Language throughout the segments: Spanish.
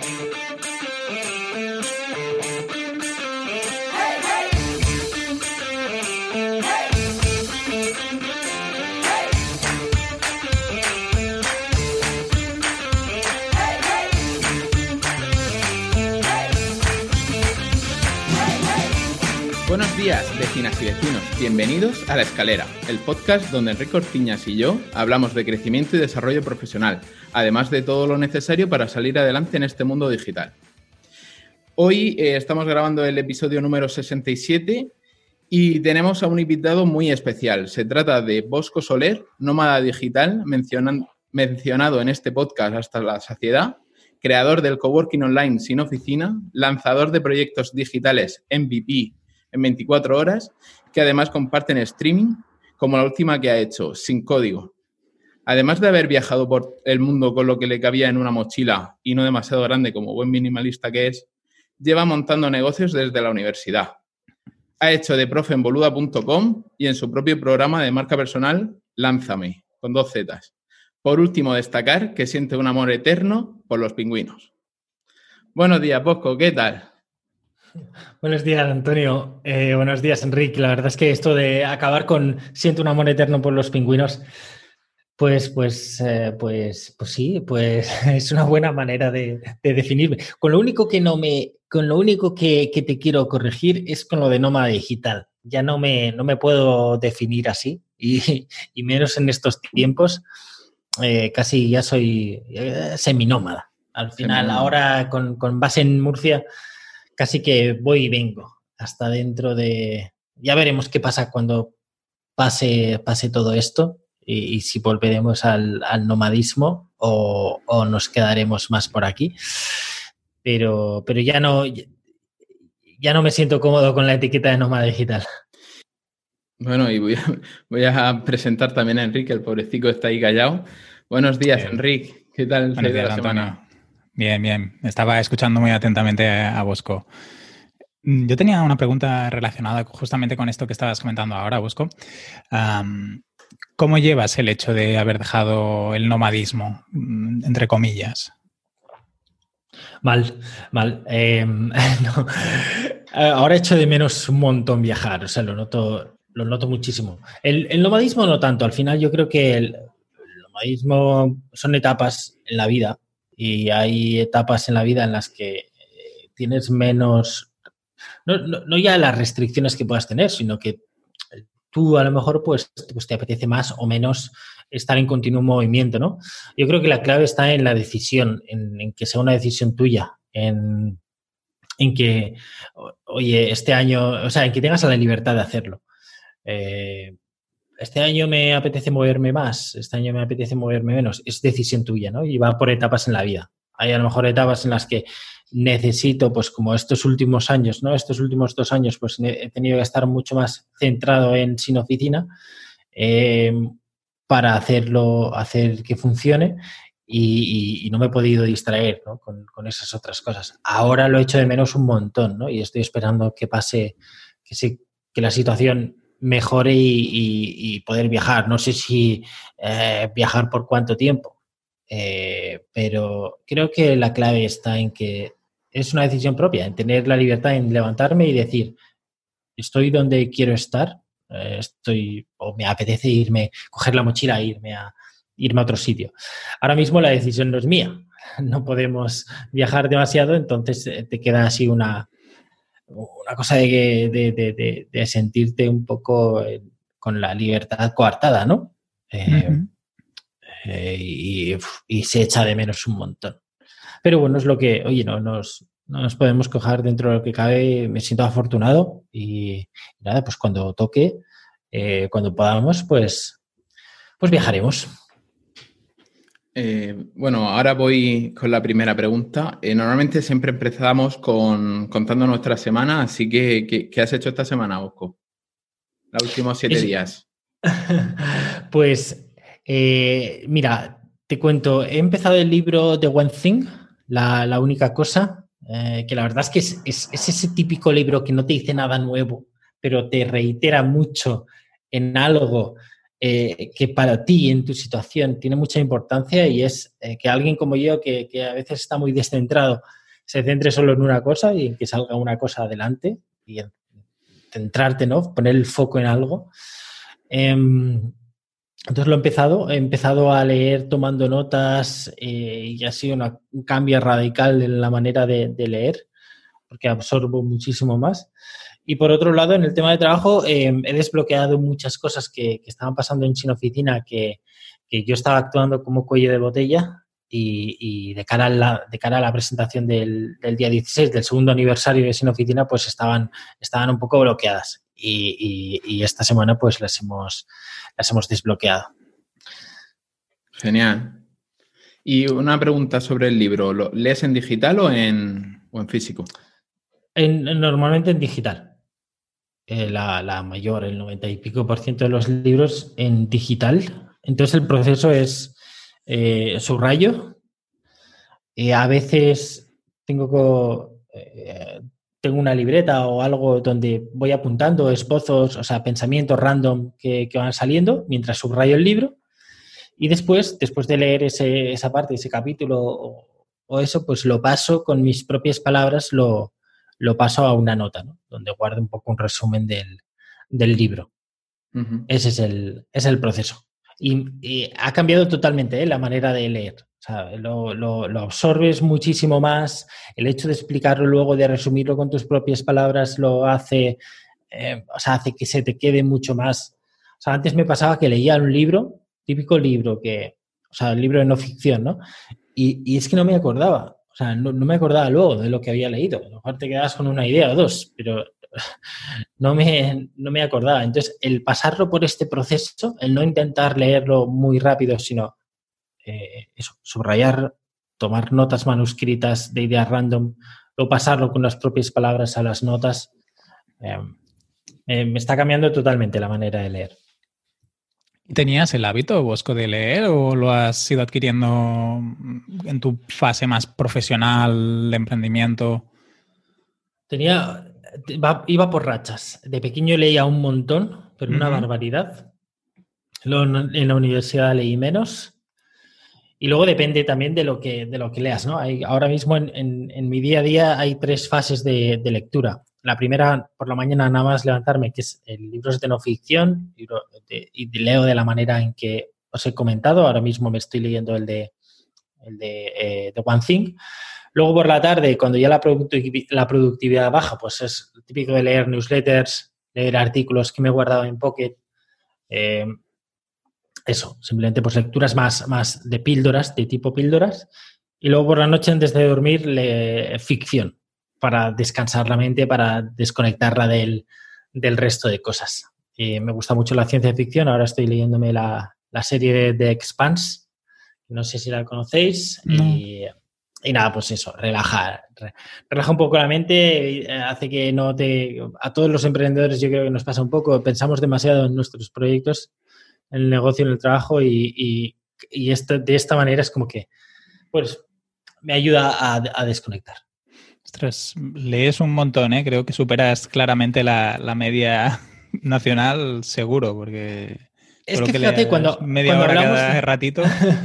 Buenos días, vecinas y vecinos. Bienvenidos a La Escalera, el podcast donde Enrique Ortiñas y yo hablamos de crecimiento y desarrollo profesional, además de todo lo necesario para salir adelante en este mundo digital. Hoy eh, estamos grabando el episodio número 67 y tenemos a un invitado muy especial. Se trata de Bosco Soler, nómada digital, mencionado en este podcast hasta la saciedad, creador del coworking online sin oficina, lanzador de proyectos digitales MVP en 24 horas, que además comparten streaming, como la última que ha hecho, sin código. Además de haber viajado por el mundo con lo que le cabía en una mochila y no demasiado grande como buen minimalista que es, lleva montando negocios desde la universidad. Ha hecho de profe en y en su propio programa de marca personal, Lánzame, con dos Zetas. Por último, destacar que siente un amor eterno por los pingüinos. Buenos días, Bosco, ¿qué tal? Buenos días, Antonio. Eh, buenos días, Enrique. La verdad es que esto de acabar con siento un amor eterno por los pingüinos, pues, pues, eh, pues, pues sí, pues es una buena manera de, definirme. Con lo único que no me, con lo único que, te quiero corregir es con lo de nómada digital. Ya no me, no me puedo definir así y, menos en estos tiempos. Eh, casi ya soy seminómada. Al final, ahora con, con base en Murcia, casi que voy y vengo hasta dentro de... Ya veremos qué pasa cuando pase, pase todo esto y, si volveremos al, nomadismo o, nos quedaremos más por aquí. Pero, pero ya, no, ya no me siento cómodo con la etiqueta de nómada digital. Bueno, y voy a, presentar también a Enrique, el pobrecito está ahí callado. Buenos días, Enrique. ¿Qué tal Buenos días, la semana? Bien, bien. Estaba escuchando muy atentamente a Bosco. Mm, yo tenía una pregunta relacionada justamente con esto que estabas comentando ahora, Bosco. ¿Cómo llevas el hecho de haber dejado el nomadismo, mm, entre comillas? Mal, mal. Em, ahora echo de menos un montón viajar, o sea, lo noto, lo noto muchísimo. El nomadismo no tanto, al final yo creo que el nomadismo son etapas en la vida y hay etapas en la vida en las que eh, tienes menos, no, ya las restricciones que puedas tener, sino que tú a lo mejor pues, pues, te apetece más o menos estar en continuo movimiento, ¿no? Yo creo que la clave está en la decisión, en, que sea una decisión tuya, en, que, oye, este año, o sea, en que tengas la libertad de hacerlo. Eh, este año me apetece moverme más, este año me apetece moverme menos, es decisión tuya, ¿no? Y va por etapas en la vida. Hay a lo mejor etapas en las que necesito, pues como estos últimos años, ¿no? Estos últimos dos años, pues he tenido que estar mucho más centrado en sin oficina eh, para hacerlo, hacer que funcione y, no me he podido distraer ¿no? con, esas otras cosas. Ahora lo he hecho de menos un montón, ¿no? Y estoy esperando que pase, que, que la situación mejore y, poder viajar. No sé si eh, viajar por cuánto tiempo, eh, pero creo que la clave está en que es una decisión propia, en tener la libertad en levantarme y decir, estoy donde quiero estar, eh, estoy o me apetece irme, coger la mochila e irme a, irme a otro sitio. Ahora mismo la decisión no es mía, no podemos viajar demasiado, entonces te queda así una, una cosa de, de, sentirte un poco eh, con la libertad coartada, ¿no? Eh, eh, y, se echa de menos un montón. Pero bueno, es lo que, oye, no nos, nos podemos coger dentro de lo que cabe. Me siento afortunado y, nada, pues cuando toque, cuando podamos, pues, pues viajaremos. Eh, bueno, ahora voy con la primera pregunta. Eh, normalmente siempre empezamos con contando nuestra semana, así que ¿qué, has hecho esta semana, Bosco? Los últimos siete días. pues, eh, mira, te cuento, he empezado el libro The One Thing, la, única cosa, que la verdad es que es, ese típico libro que no te dice nada nuevo, pero te reitera mucho en algo eh, que para ti en tu situación tiene mucha importancia y es eh, que alguien como yo, que, a veces está muy descentrado, se centre solo en una cosa y en que salga una cosa adelante y centrarte, ¿no? Poner el foco en algo. Em, entonces lo he empezado, he empezado a leer tomando notas eh, y ha sido un cambio radical en la manera de, leer, porque absorbo muchísimo más. Y por otro lado, en el tema de trabajo, em, he desbloqueado muchas cosas que, estaban pasando en China Oficina, que, yo estaba actuando como cuello de botella y, de, cara a la, de cara a la presentación del, día 16, del segundo aniversario de China Oficina, pues estaban, estaban un poco bloqueadas. Y, y, esta semana pues las hemos, las hemos desbloqueado. Genial. Y una pregunta sobre el libro. ¿Lo lees en digital o en, o en físico? Normalmente en digital. Eh, la, mayor, el 90 y pico por ciento de los libros en digital. Entonces el proceso es eh, subrayo. y a veces tengo, eh, tengo una libreta o algo donde voy apuntando esbozos, o sea, pensamientos random que, van saliendo mientras subrayo el libro. Y después, después de leer esa parte, ese capítulo o, eso, pues lo paso con mis propias palabras, lo, lo paso a una nota, ¿no? donde guardo un poco un resumen del, libro. Ese es el, es el proceso. Y, ha cambiado totalmente ¿eh? la manera de leer. lo, absorbes muchísimo más. El hecho de explicarlo luego, de resumirlo con tus propias palabras, lo hace, eh, o sea, hace que se te quede mucho más. O sea, antes me pasaba que leía un libro, típico libro que, o sea, el libro de no ficción, ¿no? Y, y es que no me acordaba. Sea, no, me acordaba luego de lo que había leído. A lo mejor te quedas con una idea o dos, pero no me, no me acordaba. Entonces, el pasarlo por este proceso, el no intentar leerlo muy rápido, sino eh, subrayar, tomar notas manuscritas de ideas random, o pasarlo con las propias palabras a las notas, eh, eh, me está cambiando totalmente la manera de leer. ¿Tenías el hábito, Bosco, de leer o lo has ido adquiriendo en tu fase más profesional, de emprendimiento? Tenía, iba, por rachas. De pequeño leía un montón, pero una barbaridad. en la universidad leí menos. Y luego depende también de lo que, de lo que leas, ¿no? Hay, ahora mismo en, mi día a día hay tres fases de lectura la primera por la mañana nada más levantarme, que es el libro de no ficción, y leo de la manera en que os he comentado. Ahora mismo me estoy leyendo el de, el de eh, One Thing. Luego por la tarde, cuando ya la, la productividad baja, pues es típico de leer newsletters, leer artículos que me he guardado en Pocket. Eh, eso, simplemente pues lecturas más, más de píldoras, de tipo píldoras. Y luego por la noche, antes de dormir, le, ficción para descansar la mente, para desconectarla del, resto de cosas. me gusta mucho la ciencia ficción, ahora estoy leyéndome la, serie de, de, Expanse, no sé si la conocéis, y, nada, pues eso, relajar, relaja un poco la mente, eh, hace que no te... A todos los emprendedores yo creo que nos pasa un poco, pensamos demasiado en nuestros proyectos, en el negocio, en el trabajo, y, esto, de esta manera es como que, pues, me ayuda a desconectar. Ostras, lees un montón, ¿eh? Creo que superas claramente la, media nacional seguro, porque... Es que, fíjate, cuando, media hora hablamos, cada ratito...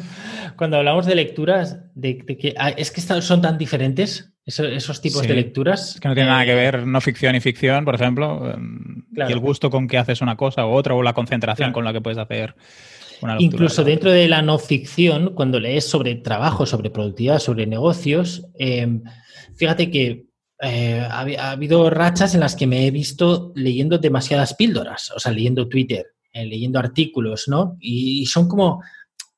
cuando hablamos de lecturas, de, que ah, es que son tan diferentes esos, tipos de lecturas. Es que no tiene nada que ver no ficción y ficción, por ejemplo, em, y el gusto con que haces una cosa u otra, o la concentración con la que puedes hacer una lectura. Incluso dentro de la no ficción, cuando lees sobre trabajo, sobre productividad, sobre negocios, eh, fíjate que eh, ha, habido rachas en las que me he visto leyendo demasiadas píldoras, o sea, leyendo Twitter, eh, leyendo artículos, ¿no? Y, son como,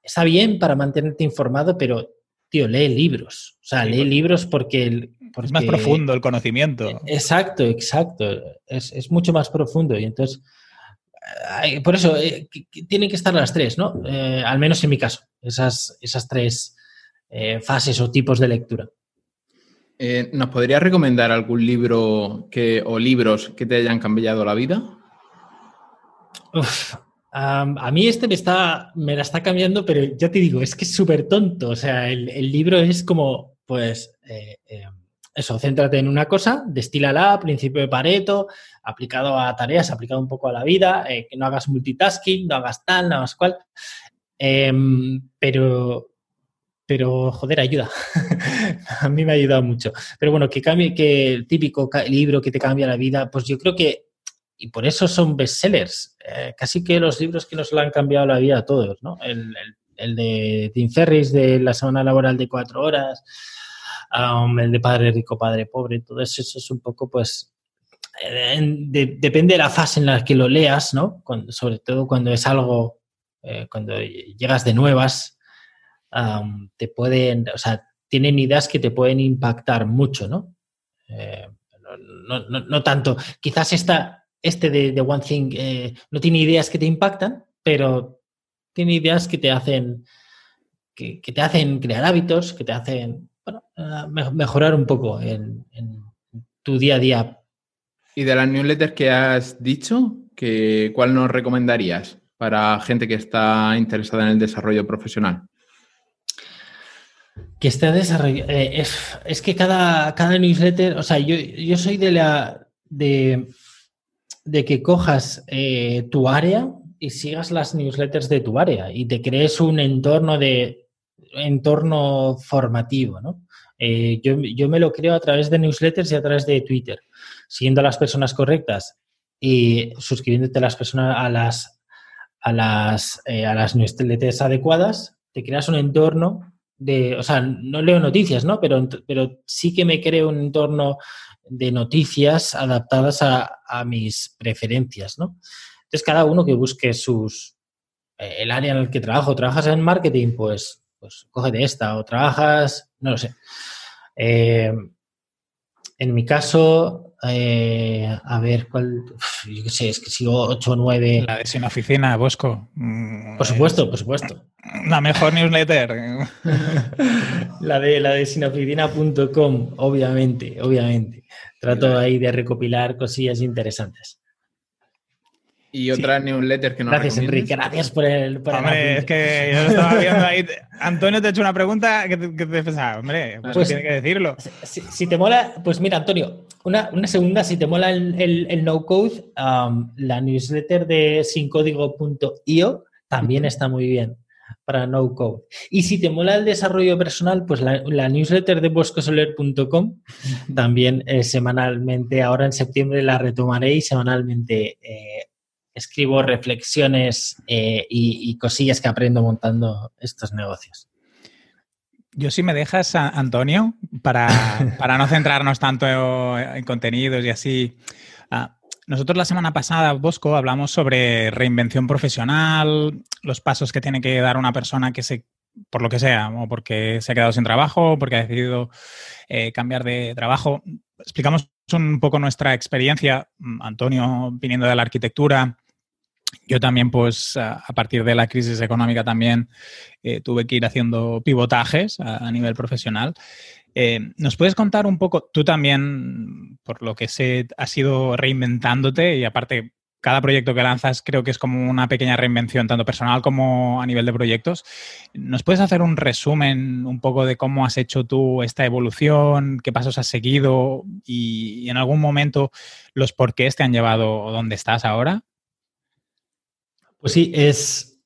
está bien para mantenerte informado, pero, tío, lee libros. O sea, lee libros porque, Es más profundo el conocimiento. Exacto, exacto. Es, mucho más profundo. Y entonces, por eso, eh, tienen que estar las tres, ¿no? al menos en mi caso, esas, esas tres fases o tipos de lectura. Eh, ¿Nos podrías recomendar algún libro o libros que te hayan cambiado la vida? a mí este me, está, me la está cambiando, pero ya te digo, es que es súper tonto. O sea, el, libro es como, pues, eh, eh, eso, céntrate en una cosa, destílala, principio de Pareto, aplicado a tareas, aplicado un poco a la vida, eh, que no hagas multitasking, no hagas tal, no hagas cual. Em, pero, pero, joder, ayuda. a mí me ha ayudado mucho. Pero bueno, que cambie, que el típico libro que te cambia la vida, pues yo creo que, y por eso son bestsellers, eh, casi que los libros que nos lo han cambiado la vida a todos, ¿no? El, de Tim Ferris de la semana laboral de cuatro horas, um, el de Padre Rico, Padre Pobre, todo eso, es un poco, pues, eh, depende de la fase en la que lo leas, ¿no? sobre todo cuando es algo, eh, cuando llegas de nuevas, te pueden, o sea, tienen ideas que te pueden impactar mucho, ¿no? Eh, no, tanto. Quizás esta, este de, One Thing eh, no tiene ideas que te impactan, pero tiene ideas que te hacen, que, te hacen crear hábitos, que te hacen mejorar un poco en, tu día a día. Y de las newsletters que has dicho, que, ¿cuál nos recomendarías para gente que está interesada en el desarrollo profesional? Que esté desarrollado. Eh, es, que cada, cada newsletter, o sea, yo, yo soy de la. de, de que cojas eh, tu área y sigas las newsletters de tu área y te crees un entorno de entorno formativo, ¿no? Eh, yo, yo, me lo creo a través de newsletters y a través de Twitter, siguiendo a las personas correctas y suscribiéndote a las personas a las a las, a las newsletters adecuadas, te creas un entorno de, o sea, no leo noticias, ¿no? Pero, pero sí que me creo un entorno de noticias adaptadas a, mis preferencias, ¿no? Entonces, cada uno que busque sus, eh, el área en el que trabajo, trabajas en marketing, pues, pues de esta, o trabajas, no lo sé. Eh, en mi caso, eh, a ver, ¿cuál? yo qué sé, es que sigo 8 o 9. La de Sin Oficina, Bosco. Mm, por supuesto, por supuesto. La mejor newsletter. la de la de sinoficina.com, obviamente, obviamente. Trato ahí de recopilar cosillas interesantes. Y otra newsletter que nos Gracias, Enrique. Gracias por el. Por hombre, es que yo lo estaba viendo ahí. Antonio te ha hecho una pregunta que te, que pensaba, hombre, pues, pues, tiene que decirlo. Si, te mola, pues mira, Antonio, una, segunda, si te mola el, no code, um, la newsletter de sincódigo.io también está muy bien para no code. Y si te mola el desarrollo personal, pues la, newsletter de boscosoler.com también eh, semanalmente, ahora en septiembre la retomaré y semanalmente eh, escribo reflexiones eh, y, cosillas que aprendo montando estos negocios. Yo si me dejas, Antonio, para, no centrarnos tanto en contenidos y así. Ah, nosotros la semana pasada, Bosco, hablamos sobre reinvención profesional, los pasos que tiene que dar una persona que se, por lo que sea, o porque se ha quedado sin trabajo, o porque ha decidido eh, cambiar de trabajo. Explicamos un poco nuestra experiencia, Antonio viniendo de la arquitectura, yo también, pues, a, partir de la crisis económica también eh, tuve que ir haciendo pivotajes a, nivel profesional. Eh, ¿Nos puedes contar un poco, tú también, por lo que sé, has ido reinventándote y aparte, cada proyecto que lanzas creo que es como una pequeña reinvención, tanto personal como a nivel de proyectos. ¿Nos puedes hacer un resumen un poco de cómo has hecho tú esta evolución, qué pasos has seguido y, en algún momento los porqués te han llevado donde estás ahora? Pues sí, es,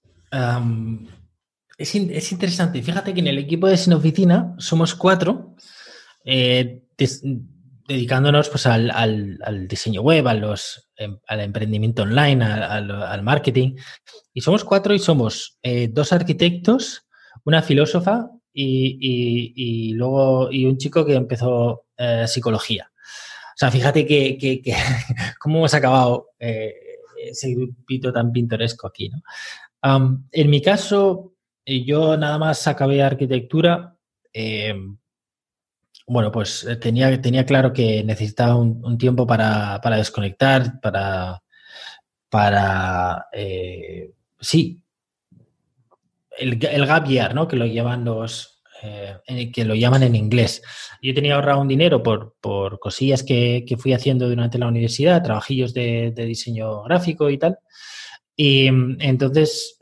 es, interesante. Fíjate que en el equipo de Sin Oficina somos cuatro, eh, dedicándonos pues, al, diseño web, a em, al emprendimiento online, al, marketing. Y somos cuatro y somos eh, dos arquitectos, una filósofa y, luego y un chico que empezó eh, psicología. O sea, fíjate que, cómo hemos acabado ese grupito tan pintoresco aquí. ¿no? en mi caso, eh, yo nada más acabé arquitectura. Eh, bueno, pues eh, tenía, tenía claro que necesitaba un, tiempo para, desconectar, para, para sí, el, el gap year, ¿no? Que lo llevan los, eh, que lo llaman en inglés. Yo tenía ahorrado un dinero por, por cosillas que, que, fui haciendo durante la universidad, trabajillos de, diseño gráfico y tal. Y mm, entonces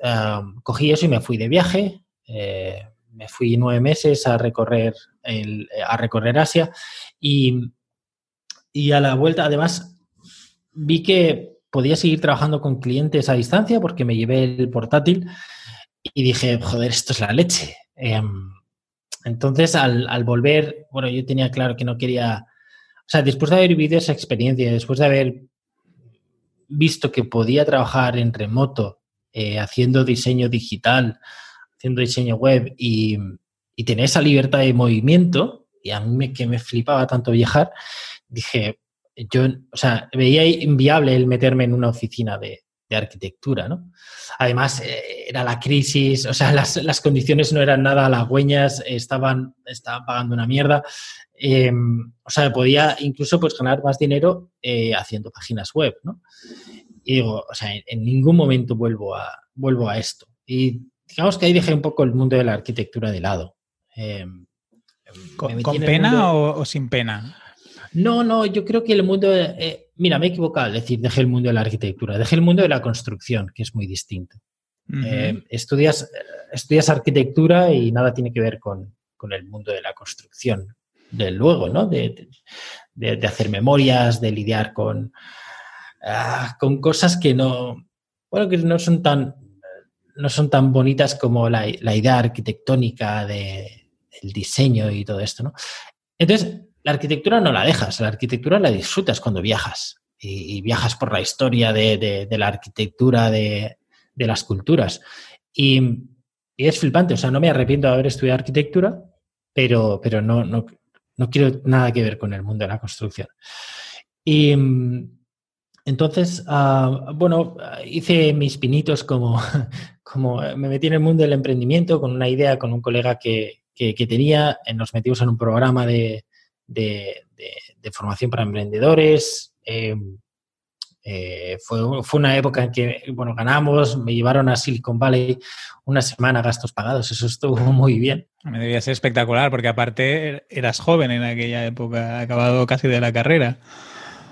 cogí eso y me fui de viaje. Eh, me fui nueve meses a recorrer a recorrer Asia y, y a la vuelta, además, vi que podía seguir trabajando con clientes a distancia porque me llevé el portátil y dije, joder, esto es la leche. Em, entonces, al, al, volver, bueno, yo tenía claro que no quería, o sea, después de haber vivido esa experiencia, después de haber visto que podía trabajar en remoto, eh, haciendo diseño digital, haciendo diseño web y, tener esa libertad de movimiento, y a mí me, que me flipaba tanto viajar, dije, yo, o sea, veía inviable el meterme en una oficina de, de arquitectura, ¿no? Además, eh, era la crisis, o sea, las, las, condiciones no eran nada halagüeñas, estaban, estaban pagando una mierda. Eh, o sea, podía incluso pues, ganar más dinero eh, haciendo páginas web, ¿no? Y digo, o sea, en, en, ningún momento vuelvo a, vuelvo a esto. Y digamos que ahí dejé un poco el mundo de la arquitectura de lado. ¿Con, ¿con pena mundo... o, o, sin pena? No, no, yo creo que el mundo... Mira, me he equivocado, es decir, dejé el mundo de la arquitectura, dejé el mundo de la construcción, que es muy distinto. Uh -huh. eh, estudias, estudias arquitectura y nada tiene que ver con, con el mundo de la construcción, del luego, ¿no? De, de, de, hacer memorias, de lidiar con, uh, con cosas que no, bueno, que no son tan, no son tan bonitas como la, la idea arquitectónica de, del diseño y todo esto, ¿no? Entonces, la arquitectura no la dejas, la arquitectura la disfrutas cuando viajas y, viajas por la historia de, la arquitectura, de, las culturas. Y, y, es flipante, o sea, no me arrepiento de haber estudiado arquitectura, pero, pero no, no, no quiero nada que ver con el mundo de la construcción. Y entonces, uh, bueno, hice mis pinitos como, como me metí en el mundo del emprendimiento con una idea con un colega que, que, que tenía, nos metimos en un programa de, de, de, de formación para emprendedores. Eh, eh, fue, fue, una época en que, bueno, ganamos, me llevaron a Silicon Valley una semana gastos pagados, eso estuvo muy bien. Me debía ser espectacular porque aparte eras joven en aquella época, acabado casi de la carrera.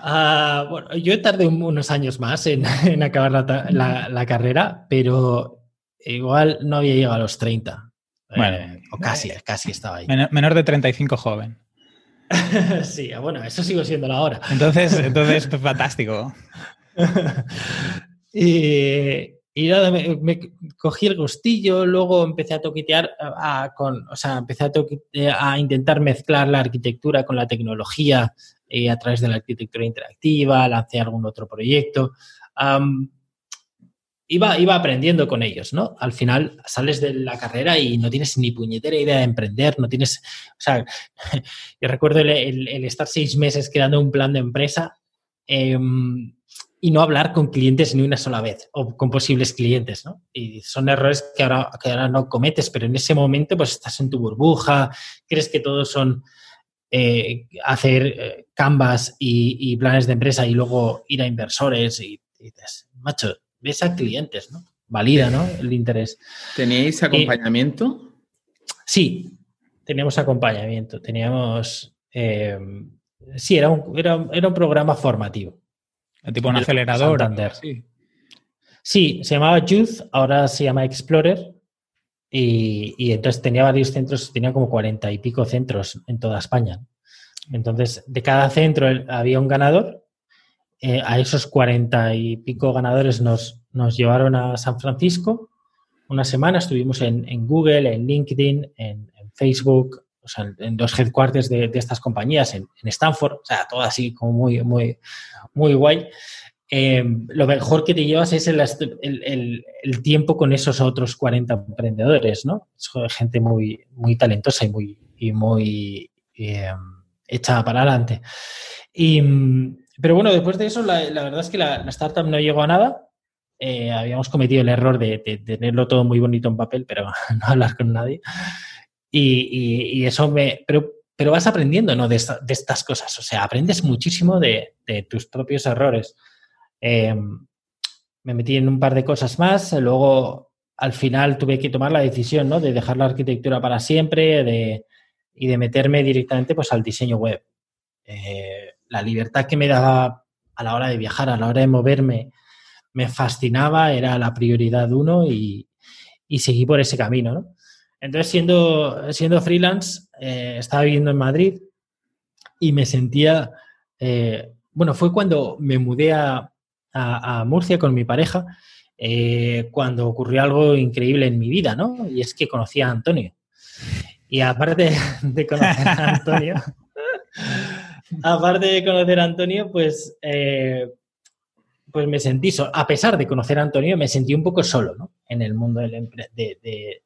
Uh, bueno, yo tardé unos años más en, en acabar la, la, la, carrera, pero igual no había llegado a los 30. Bueno, eh, o casi, casi estaba ahí. Menor, menor de 35 joven. sí, bueno, eso sigo siendo la hora. Entonces, entonces fantástico. y, y, nada, me, me, cogí el gustillo, luego empecé a toquetear, a, con, o sea, empecé a, toquetear, a, intentar mezclar la arquitectura con la tecnología eh, a través de la arquitectura interactiva, lancé algún otro proyecto. Um, iba, iba aprendiendo con ellos, ¿no? Al final sales de la carrera y no tienes ni puñetera idea de emprender, no tienes, o sea, yo recuerdo el, estar seis meses creando un plan de empresa eh, y no hablar con clientes ni una sola vez o con posibles clientes, ¿no? Y son errores que ahora, que ahora no cometes, pero en ese momento pues estás en tu burbuja, crees que todos son eh, hacer eh, canvas y, planes de empresa y luego ir a inversores y dices, macho, ves a clientes, ¿no? Valida, ¿no? El interés. ¿Teníais acompañamiento? Eh, sí, teníamos acompañamiento. Teníamos. Eh, sí, era un, era, era un programa formativo. Tipo un acelerador. Sí. sí, se llamaba Youth, ahora se llama Explorer. Y, y, entonces tenía varios centros, tenía como cuarenta y pico centros en toda España. Entonces, de cada centro había un ganador eh, a esos cuarenta y pico ganadores nos, nos, llevaron a San Francisco. Una semana estuvimos en, Google, en LinkedIn, en, Facebook, o sea, en los headquarters de, de estas compañías, en, Stanford, o sea, todo así como muy, muy, muy guay. Eh, lo mejor que te llevas es el, el, tiempo con esos otros 40 emprendedores, ¿no? Es gente muy, muy talentosa y muy, y muy eh, hecha para adelante. Y, pero bueno, después de eso, la, la verdad es que la, la, startup no llegó a nada. Eh, habíamos cometido el error de, de, tenerlo todo muy bonito en papel, pero no hablar con nadie. Y, y, y eso me... Pero, pero vas aprendiendo ¿no? de, esta, de, estas cosas. O sea, aprendes muchísimo de, tus propios errores. Eh, me metí en un par de cosas más. Luego, al final, tuve que tomar la decisión ¿no? de dejar la arquitectura para siempre de, y de meterme directamente pues, al diseño web. Eh, la libertad que me daba a la hora de viajar, a la hora de moverme, me fascinaba, era la prioridad uno y, y seguí por ese camino. ¿no? Entonces, siendo, siendo freelance, eh, estaba viviendo en Madrid y me sentía, eh, bueno, fue cuando me mudé a, Murcia con mi pareja, eh, cuando ocurrió algo increíble en mi vida, ¿no? Y es que conocí a Antonio. Y aparte de conocer a Antonio, aparte de conocer a Antonio, pues, pues me sentí, a pesar de conocer a Antonio, me sentí un poco solo, ¿no? En el mundo del,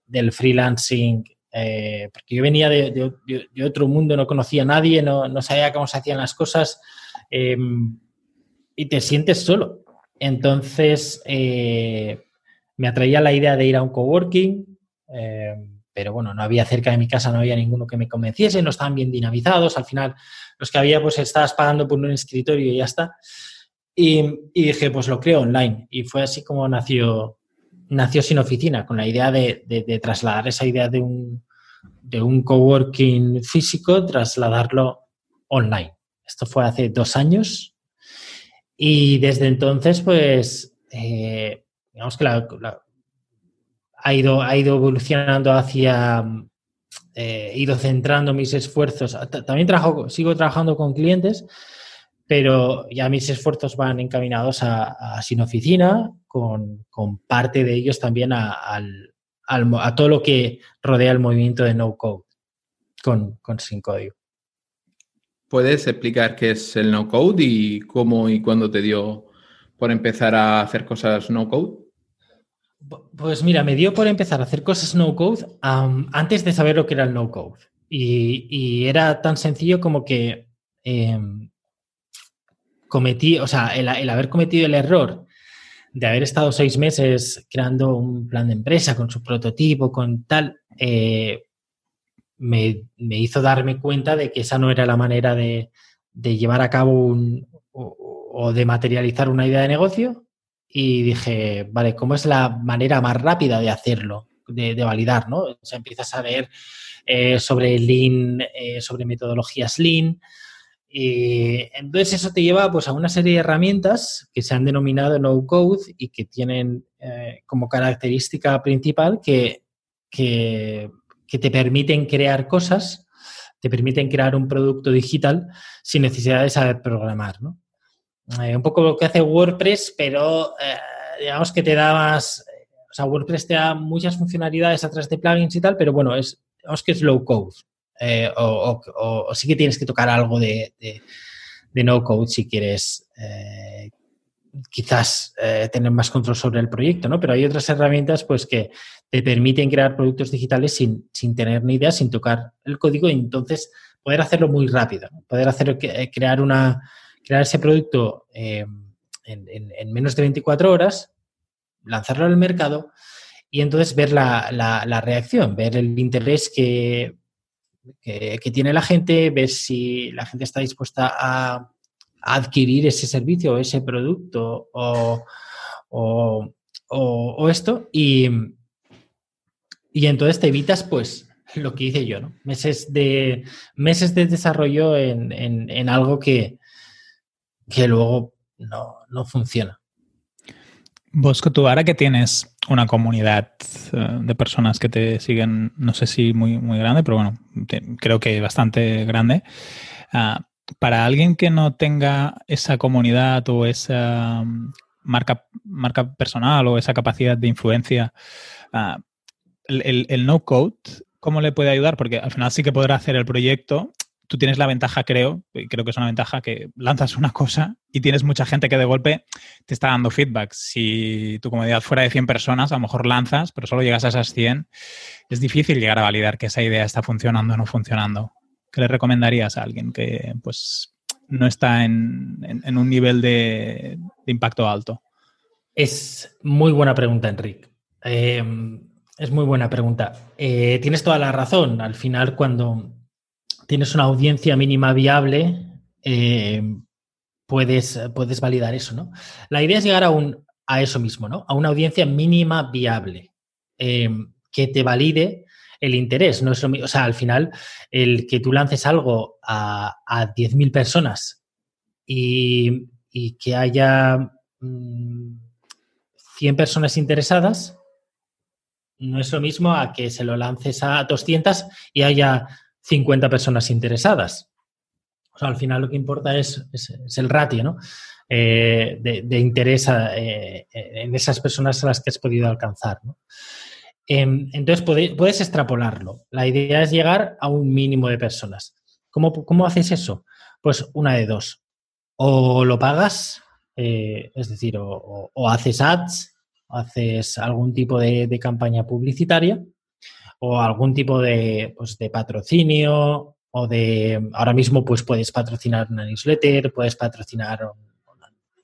del freelancing eh, porque yo venía de, otro mundo, no conocía a nadie, no, sabía cómo se hacían las cosas em, y te sientes solo. Entonces, eh, me atraía la idea de ir a un coworking, em, pero bueno, no había cerca de mi casa, no había ninguno que me convenciese, no estaban bien dinamizados, al final los que había pues estabas pagando por un escritorio y ya está. Y, dije, pues lo creo online. Y fue así como nació, nació sin oficina, con la idea de, trasladar esa idea de un, de un coworking físico, trasladarlo online. Esto fue hace dos años y desde entonces, pues, eh, digamos que ha, ido, ha ido evolucionando hacia, eh, he ido centrando mis esfuerzos. También trabajo, sigo trabajando con clientes, pero ya mis esfuerzos van encaminados a, sin oficina, con, parte de ellos también a, todo lo que rodea el movimiento de no code con, con sin código. ¿Puedes explicar qué es el no code y cómo y cuándo te dio por empezar a hacer cosas no code? Pues mira, me dio por empezar a hacer cosas no code antes de saber lo que era el no code. Y, era tan sencillo como que em, cometí, o sea, el, haber cometido el error de haber estado seis meses creando un plan de empresa con su prototipo, con tal, eh, me, hizo darme cuenta de que esa no era la manera de, llevar a cabo un, o, de materializar una idea de negocio. Y dije, vale, ¿cómo es la manera más rápida de hacerlo, de, validar? ¿no? O sea, empiezas a ver eh, sobre Lean, eh, sobre metodologías Lean, y entonces eso te lleva pues, a una serie de herramientas que se han denominado no code y que tienen eh, como característica principal que, que, te permiten crear cosas, te permiten crear un producto digital sin necesidad de saber programar. ¿no? Eh, un poco lo que hace WordPress, pero eh, digamos que te da más... O sea, WordPress te da muchas funcionalidades a través de plugins y tal, pero bueno, es, digamos que es low code. Eh, o, sí que tienes que tocar algo de, no code si quieres eh, quizás eh, tener más control sobre el proyecto, ¿no? Pero hay otras herramientas pues que te permiten crear productos digitales sin, tener ni idea, sin tocar el código y entonces poder hacerlo muy rápido, poder hacer crear una crear ese producto en, menos de 24 horas, lanzarlo al mercado y entonces ver la reacción, ver el interés que que, tiene la gente, ver si la gente está dispuesta a, adquirir ese servicio o ese producto o, esto y, y entonces te evitas pues lo que hice yo, ¿no? Meses de, meses de desarrollo en, algo que, que luego no, no funciona. Bosco, tú ahora que tienes una comunidad eh, de personas que te siguen, no sé si muy, muy grande, pero bueno, creo que bastante grande. Ah, para alguien que no tenga esa comunidad o esa mm, marca, marca personal o esa capacidad de influencia, ah, el, el no code, ¿cómo le puede ayudar? Porque al final sí que podrá hacer el proyecto, tú tienes la ventaja, creo, y creo que es una ventaja, que lanzas una cosa y tienes mucha gente que de golpe te está dando feedback. Si tu comunidad fuera de 100 personas, a lo mejor lanzas, pero solo llegas a esas 100, es difícil llegar a validar que esa idea está funcionando o no funcionando. ¿Qué le recomendarías a alguien que pues no está en, un nivel de, impacto alto? Es muy buena pregunta, Enrique. Eh, es muy buena pregunta. Eh, tienes toda la razón. Al final, cuando tienes una audiencia mínima viable, eh, puedes, puedes validar eso, ¿no? La idea es llegar a, un, a eso mismo, ¿no? A una audiencia mínima viable eh, que te valide el interés. No es lo, o sea, al final, el que tú lances algo a, a 10.000 personas y, que haya 100 mm, personas interesadas, no es lo mismo a que se lo lances a 200 y haya 50 personas interesadas. O sea, al final lo que importa es, el ratio, ¿no? Eh, de, interés eh, en esas personas a las que has podido alcanzar. Em, entonces puedes extrapolarlo. La idea es llegar a un mínimo de personas. ¿Cómo, cómo haces eso? Pues una de dos. O lo pagas, eh, es decir, o, haces ads, o haces algún tipo de, campaña publicitaria, o algún tipo de, pues, de patrocinio, o de, ahora mismo pues puedes patrocinar una newsletter, puedes patrocinar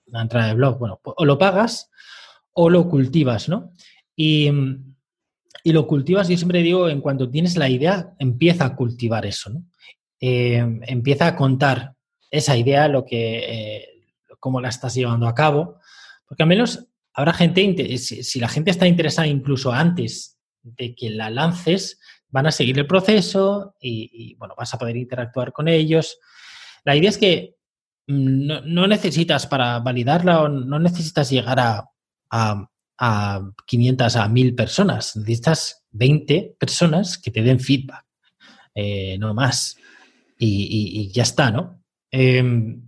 una, entrada de blog, bueno, o lo pagas o lo cultivas, ¿no? Y, y lo cultivas, yo siempre digo, en cuanto tienes la idea, empieza a cultivar eso, ¿no? Eh, empieza a contar esa idea, lo que, eh, cómo la estás llevando a cabo, porque al menos habrá gente, si la gente está interesada incluso antes de que la lances, van a seguir el proceso y, bueno, vas a poder interactuar con ellos. La idea es que mm, no, necesitas para validarla o no necesitas llegar a, a 500, a 1000 personas. Necesitas 20 personas que te den feedback, eh, no más. Y, ya está, ¿no? Em,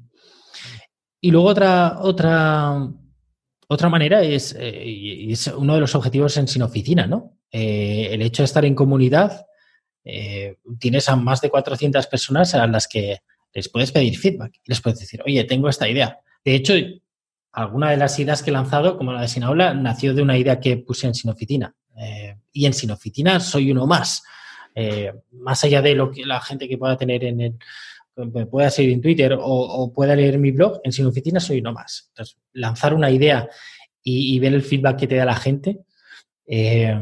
y luego otra, otra, otra manera es, eh, es uno de los objetivos en Sin Oficina, ¿no? Eh, el hecho de estar en comunidad, tienes a más de 400 personas a las que les puedes pedir feedback les puedes decir, oye, tengo esta idea. De hecho, alguna de las ideas que he lanzado, como la de Sin Aula, nació de una idea que puse en Sin Oficina. Eh, y en Sin Oficina soy uno más. Eh, más allá de lo que la gente que pueda tener en el, pueda seguir en Twitter o, pueda leer mi blog, en Sin Oficina soy uno más. Entonces, lanzar una idea y, ver el feedback que te da la gente eh,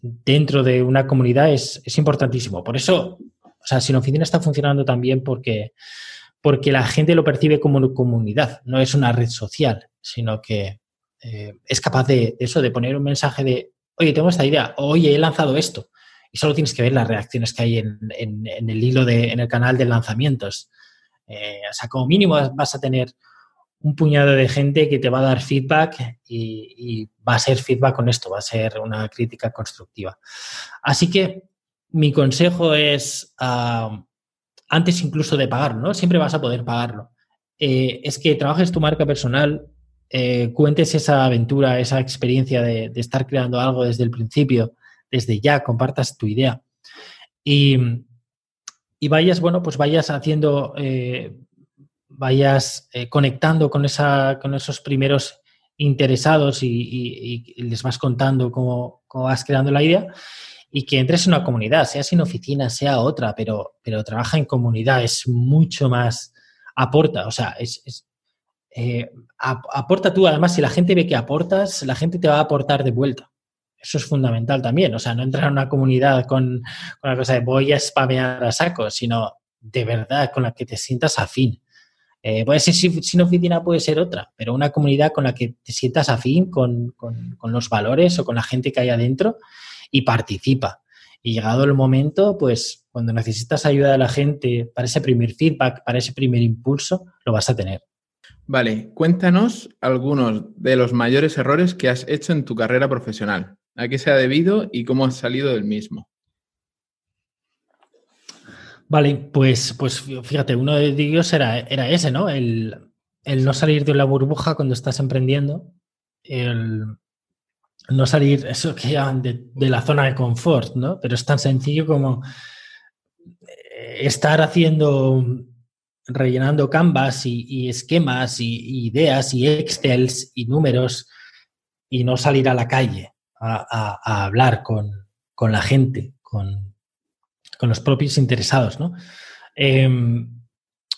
dentro de una comunidad es, es, importantísimo. Por eso, o sea, Sin Oficina está funcionando también porque porque la gente lo percibe como una comunidad, no es una red social, sino que eh, es capaz de, eso, de poner un mensaje de, oye, tengo esta idea, oye, he lanzado esto. Y solo tienes que ver las reacciones que hay en, el hilo, de, en el canal de lanzamientos. Eh, o sea, como mínimo vas a tener un puñado de gente que te va a dar feedback y, va a ser feedback con esto, va a ser una crítica constructiva. Así que mi consejo es, ah, antes incluso de pagarlo, ¿no? Siempre vas a poder pagarlo. Eh, es que trabajes tu marca personal, eh, cuentes esa aventura, esa experiencia de, estar creando algo desde el principio, desde ya, compartas tu idea. Y, vayas, bueno, pues vayas haciendo, eh, vayas conectando con, esa, con esos primeros interesados y, les vas contando cómo, cómo vas creando la idea y que entres en una comunidad, sea sin oficina, sea otra, pero, pero trabaja en comunidad, es mucho más, aporta, o sea, es, eh, aporta tú, además, si la gente ve que aportas, la gente te va a aportar de vuelta. Eso es fundamental también, o sea, no entrar en una comunidad con, con la cosa de voy a spamear a saco, sino de verdad con la que te sientas afín. Puede ser sin oficina, puede ser otra, pero una comunidad con la que te sientas afín con, con, con los valores o con la gente que hay adentro y participa. Y llegado el momento, pues cuando necesitas ayuda de la gente para ese primer feedback, para ese primer impulso, lo vas a tener. Vale, cuéntanos algunos de los mayores errores que has hecho en tu carrera profesional. ¿A qué se ha debido y cómo has salido del mismo? Vale, pues, pues fíjate, uno de ellos era, era ese, ¿no? El, el, no salir de la burbuja cuando estás emprendiendo, el, no salir, eso que llaman de, la zona de confort, ¿no? Pero es tan sencillo como eh, estar haciendo, rellenando canvas y, esquemas y, ideas y excels y números y no salir a la calle a, hablar con, la gente, con, los propios interesados, ¿no? Em,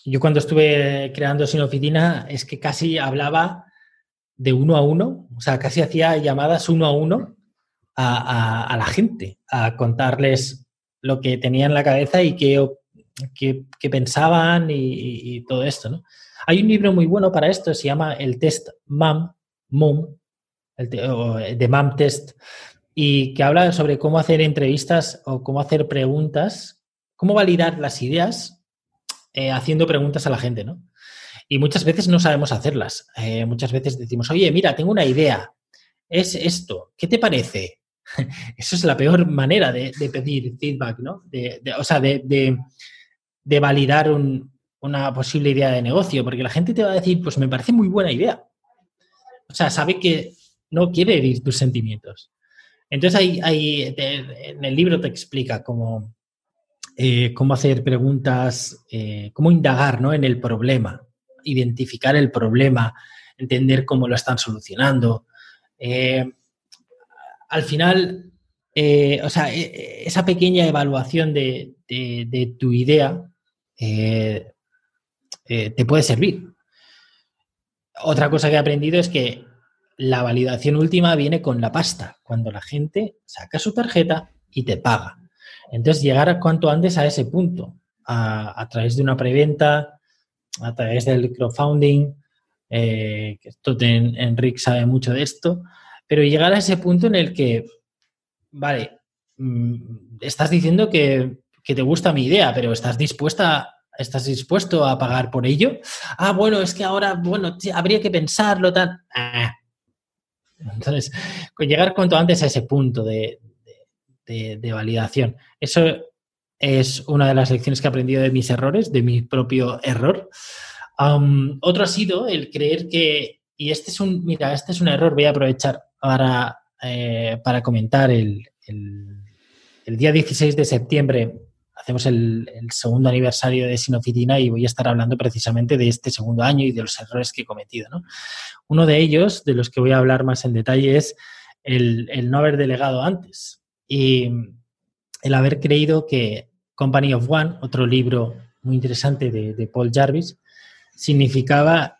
yo cuando estuve creando Sin Oficina es que casi hablaba de uno a uno, o sea, casi hacía llamadas uno a uno a, la gente, a contarles lo que tenía en la cabeza y qué, pensaban y, todo esto. Hay un libro muy bueno para esto, se llama El Test MAM, MUM, el de MAM Test, y que habla sobre cómo hacer entrevistas o cómo hacer preguntas, cómo validar las ideas eh, haciendo preguntas a la gente, ¿no? Y muchas veces no sabemos hacerlas. Eh, muchas veces decimos, oye, mira, tengo una idea. Es esto. ¿Qué te parece? Eso es la peor manera de, pedir feedback, ¿no? o sea, de, validar una posible idea de negocio, porque la gente te va a decir, pues me parece muy buena idea. O sea, sabe que no quiere herir tus sentimientos. Entonces, ahí, en el libro te explica cómo, eh, cómo hacer preguntas, eh, cómo indagar ¿no? en el problema, identificar el problema, entender cómo lo están solucionando. Eh, al final, o sea, e, e, esa pequeña evaluación de, de tu idea te puede servir. Otra cosa que he aprendido es que la validación última viene con la pasta, cuando la gente saca su tarjeta y te paga. Entonces, llegar a cuanto antes a ese punto, a, través de una preventa, a través del crowdfunding, eh, que esto Enrique sabe mucho de esto, pero llegar a ese punto en el que, vale, mm, estás diciendo que, te gusta mi idea, pero estás dispuesta ¿Estás dispuesto a pagar por ello? Ah, bueno, es que ahora, bueno, habría que pensarlo, tal. Ah, entonces, llegar cuanto antes a ese punto de, validación. Eso es una de las lecciones que he aprendido de mis errores, de mi propio error. otro ha sido el creer que, y este es un, mira, este es un error, voy a aprovechar para, eh, para comentar el, el, día 16 de septiembre hacemos el, segundo aniversario de Sinoficina y voy a estar hablando precisamente de este segundo año y de los errores que he cometido. Uno de ellos, de los que voy a hablar más en detalle, es el, no haber delegado antes y el haber creído que Company of One, otro libro muy interesante de, de Paul Jarvis, significaba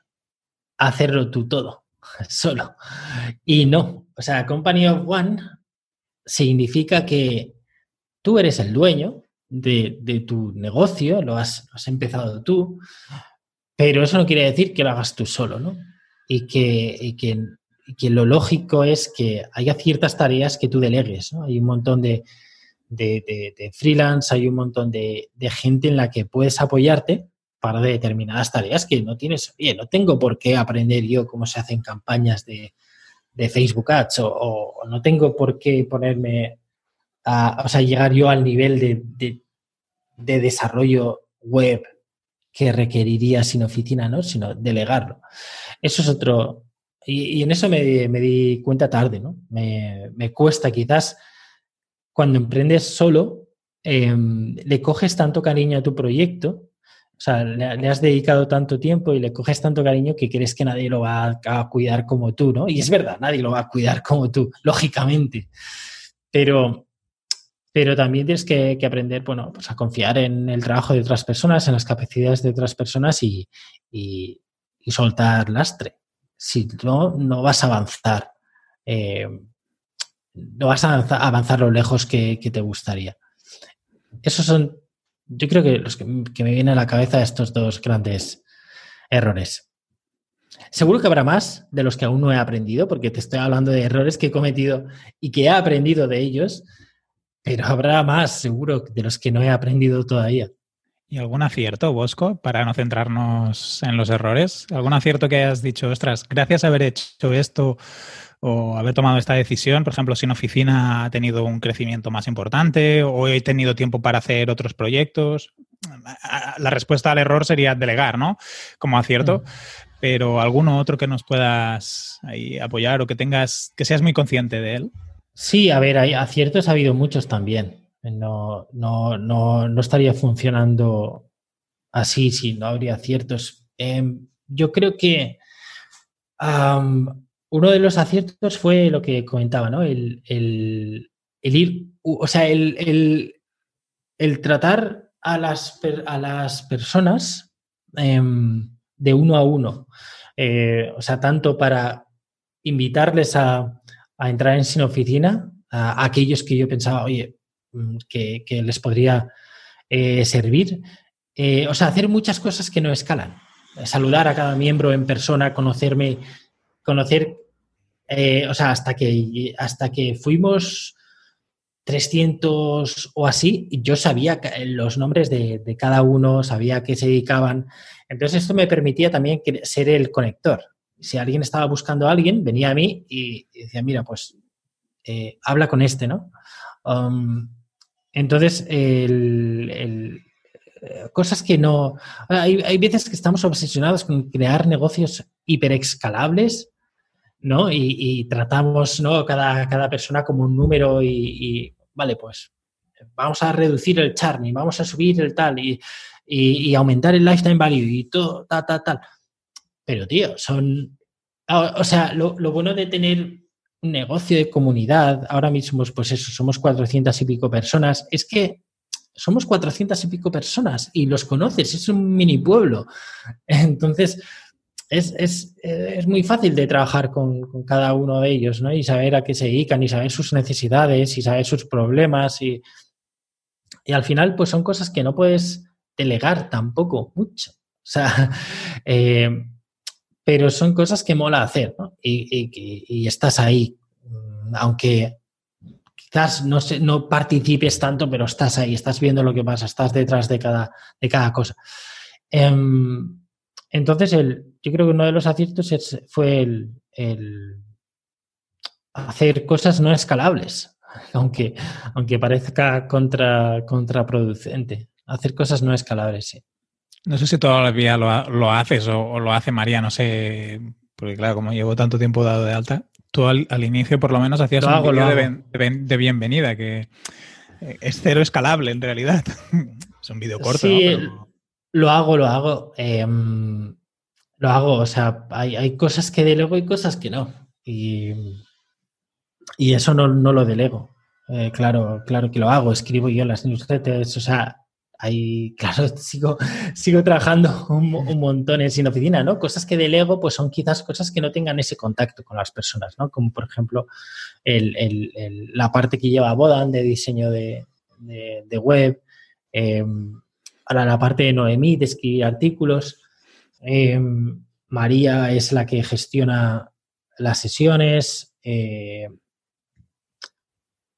hacerlo tú todo, solo. Y no, o sea, Company of One significa que tú eres el dueño, de, tu negocio, lo has, empezado tú, pero eso no quiere decir que lo hagas tú solo, ¿no? Y que, que, lo lógico es que haya ciertas tareas que tú delegues. Hay un montón de, de, freelance, hay un montón de, gente en la que puedes apoyarte para determinadas tareas que no tienes, oye, no tengo por qué aprender yo cómo se hacen campañas de, Facebook Ads o, no tengo por qué ponerme a, o sea, llegar yo al nivel de, de desarrollo web que requeriría sin oficina, ¿no? Sino delegarlo. Eso es otro. Y, en eso me, di cuenta tarde, ¿no? Me, cuesta quizás cuando emprendes solo, em, le coges tanto cariño a tu proyecto, o sea, le, le, has dedicado tanto tiempo y le coges tanto cariño que crees que nadie lo va a, cuidar como tú, ¿no? Y es verdad, nadie lo va a cuidar como tú, lógicamente. Pero, pero también tienes que, aprender, bueno, pues a confiar en el trabajo de otras personas, en las capacidades de otras personas y, soltar lastre. Si no, no vas a avanzar. Eh, no vas a avanzar, lo lejos que, te gustaría. Esos son, yo creo que los que, que me vienen a la cabeza estos dos grandes errores. Seguro que habrá más de los que aún no he aprendido, porque te estoy hablando de errores que he cometido y que he aprendido de ellos, pero habrá más, seguro, de los que no he aprendido todavía. ¿Y algún acierto, Bosco, para no centrarnos en los errores? ¿Algún acierto que hayas dicho, ostras, gracias a haber hecho esto o haber tomado esta decisión, por ejemplo, si en oficina ha tenido un crecimiento más importante o he tenido tiempo para hacer otros proyectos? La respuesta al error sería delegar, ¿no? Como acierto. Mm. Pero alguno otro que nos puedas apoyar o que tengas, que seas muy consciente de él. Sí, a ver, hay aciertos ha habido muchos también. No, no, no, no estaría funcionando así si no habría aciertos. Em, yo creo que uno de los aciertos fue lo que comentaba, ¿no? El, ir, o sea, el, tratar a las, a las personas em, de uno a uno. Eh, o sea, tanto para invitarles a, a entrar en Sin Oficina, a, aquellos que yo pensaba, oye, mm, que, les podría eh, servir. Eh, o sea, hacer muchas cosas que no escalan. Saludar a cada miembro en persona, conocerme, conocer, eh, o sea, hasta que, hasta que fuimos 300 o así, yo sabía los nombres de, de cada uno, sabía a qué se dedicaban. Entonces, esto me permitía también ser el conector si alguien estaba buscando a alguien, venía a mí y, decía, mira, pues eh, habla con este, ¿no? Um, entonces, el, cosas que no... Hay, hay, veces que estamos obsesionados con crear negocios hiperexcalables, ¿no? Y, tratamos, ¿no? Cada, cada, persona como un número y, vale, pues vamos a reducir el churn y vamos a subir el tal y, y, aumentar el lifetime value y todo, tal, tal, tal. Pero, tío, son... O sea, lo, lo bueno de tener un negocio de comunidad, ahora mismo, pues eso, somos 400 y pico personas, es que somos 400 y pico personas y los conoces, es un mini pueblo. Entonces, es, es, es muy fácil de trabajar con, con, cada uno de ellos, ¿no? Y saber a qué se dedican y saber sus necesidades y saber sus problemas y, y al final, pues son cosas que no puedes delegar tampoco mucho. O sea, eh, pero son cosas que mola hacer, ¿no? Y, y, estás ahí, mm, aunque quizás no, no participes tanto, pero estás ahí, estás viendo lo que pasa, estás detrás de cada, de cada cosa. Em, entonces, el, yo creo que uno de los aciertos fue el, el hacer cosas no escalables, aunque, aunque parezca contra, contraproducente. Hacer cosas no escalables, sí. No sé si todavía lo, lo haces o, lo hace María, no sé, porque claro, como llevo tanto tiempo dado de alta, tú al, inicio por lo menos hacías un vídeo de, bienvenida, que es cero escalable en realidad. es un vídeo corto. Sí, lo hago, lo hago. Em, lo hago, o sea, hay, hay, cosas que delego y cosas que no. Y, y eso no, no lo delego. Eh, claro, claro que lo hago, escribo yo las newsletters, o sea, ahí, claro, sigo, sigo trabajando un, montón en sin oficina, ¿no? Cosas que delego, pues son quizás cosas que no tengan ese contacto con las personas, ¿no? Como por ejemplo la parte que lleva Bodan de diseño de, web, em, ahora la parte de Noemí de escribir artículos, em, María es la que gestiona las sesiones, eh,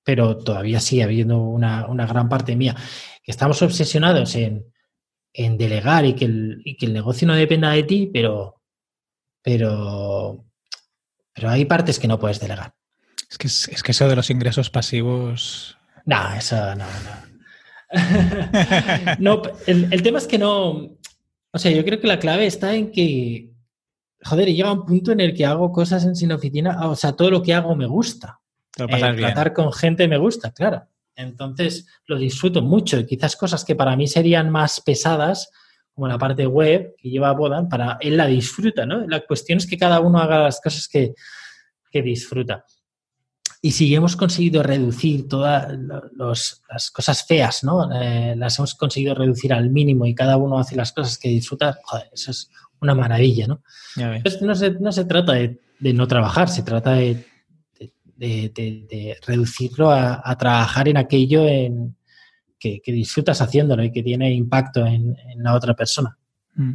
pero todavía sigue habiendo una, gran parte mía, que estamos obsesionados en, delegar y que, el, que, el, negocio no dependa de ti, pero, pero, pero hay partes que no puedes delegar. Es que, es, que eso de los ingresos pasivos... No, eso no, no. no el, el tema es que no... O sea, yo creo que la clave está en que, joder, llega un punto en el que hago cosas en sin oficina, o sea, todo lo que hago me gusta. Eh, tratar con gente me gusta, claro. Entonces lo disfruto mucho y quizás cosas que para mí serían más pesadas, como la parte web que lleva Bodan, para él la disfruta, ¿no? La cuestión es que cada uno haga las cosas que, disfruta. Y si hemos conseguido reducir todas las cosas feas, ¿no? Eh, las hemos conseguido reducir al mínimo y cada uno hace las cosas que disfruta, joder, eso es una maravilla, ¿no? Entonces no se, no se trata de, no trabajar, se trata de de, reducirlo a, trabajar en aquello en, que, disfrutas haciéndolo y que tiene impacto en, la otra persona. Mm.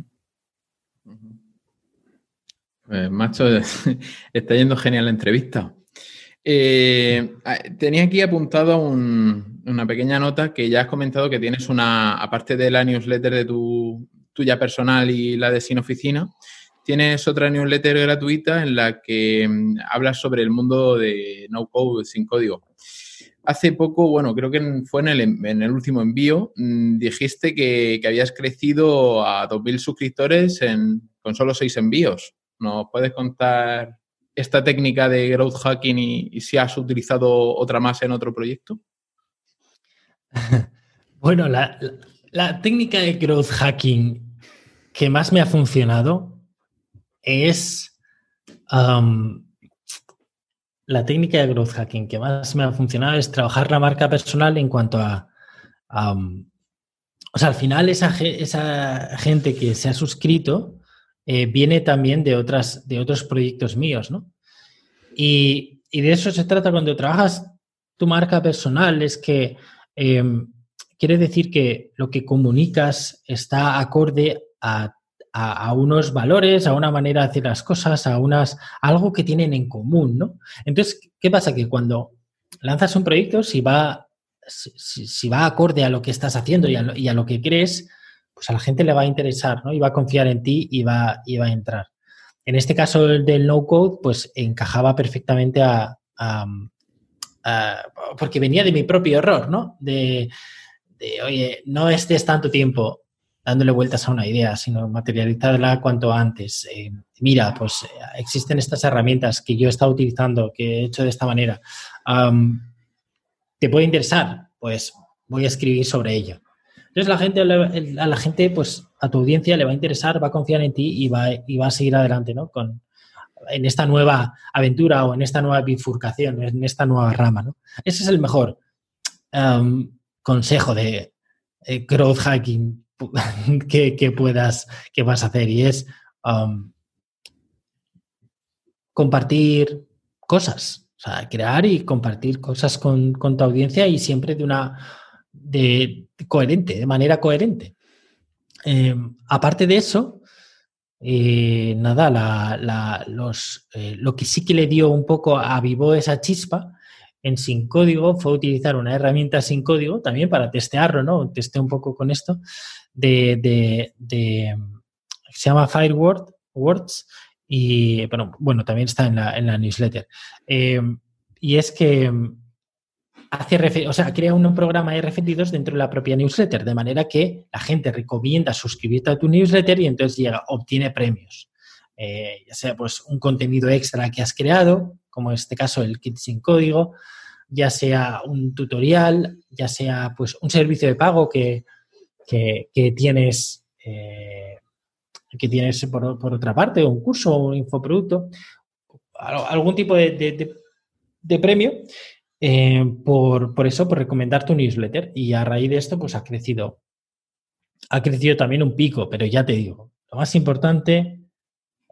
Pues, macho, está yendo genial la entrevista. Eh, tenía aquí apuntado una pequeña nota que ya has comentado que tienes una, aparte de la newsletter de tu tuya personal y la de Sin Oficina, tienes otra newsletter gratuita en la que mm, hablas sobre el mundo de no code, sin código. Hace poco, bueno, creo que fue en el, último envío, mm, dijiste que, habías crecido a 2.000 suscriptores con solo 6 envíos. ¿Nos puedes contar esta técnica de growth hacking y, si has utilizado otra más en otro proyecto? Bueno, la técnica de growth hacking que más me ha funcionado es la técnica de growth hacking que más me ha funcionado es trabajar la marca personal en cuanto a... o sea, al final esa, esa, gente que se ha suscrito eh, viene también de, otras, de otros proyectos míos, ¿no? Y, y, de eso se trata cuando trabajas tu marca personal, es que em, quiere decir que lo que comunicas está acorde a a, unos valores, a una manera de hacer las cosas, a unas algo que tienen en común, ¿no? Entonces, ¿qué pasa? Que cuando lanzas un proyecto, si va, si, va acorde a lo que estás haciendo y a, lo, que crees, pues a la gente le va a interesar, ¿no? Y va a confiar en ti y va, y va a entrar. En este caso del no code, pues encajaba perfectamente a, porque venía de mi propio error, ¿no? De, oye, no estés tanto tiempo dándole vueltas a una idea, sino materializarla cuanto antes. Eh, mira, pues existen estas herramientas que yo he estado utilizando, que he hecho de esta manera. ¿Te puede interesar? Pues voy a escribir sobre ello. Entonces la gente, a la gente, pues a tu audiencia le va a interesar, va a confiar en ti y va, y va a seguir adelante, ¿no? Con, en esta nueva aventura o en esta nueva bifurcación, en esta nueva rama. Ese es el mejor consejo de eh, growth hacking que, puedas, que vas a hacer y es compartir cosas, o sea, crear y compartir cosas con, tu audiencia y siempre de una de, coherente, de manera coherente. Em, aparte de eso, eh, nada, los, eh, lo que sí que le dio un poco, avivó esa chispa en Sin Código fue utilizar una herramienta sin código también para testearlo, ¿no? Testé un poco con esto, de, se llama Firewords y bueno, bueno, también está en la, en la newsletter. Eh, y es que hace o sea, crea un programa de referidos dentro de la propia newsletter, de manera que la gente recomienda suscribirte a tu newsletter y entonces llega, obtiene premios. Eh, ya sea pues un contenido extra que has creado, como en este caso el kit sin código, ya sea un tutorial, ya sea pues un servicio de pago que, tienes eh, que tienes por, otra parte, un curso un infoproducto, algún tipo de, de premio eh, por, eso, por recomendar tu newsletter. Y a raíz de esto, pues ha crecido. Ha crecido también un pico, pero ya te digo, lo más importante,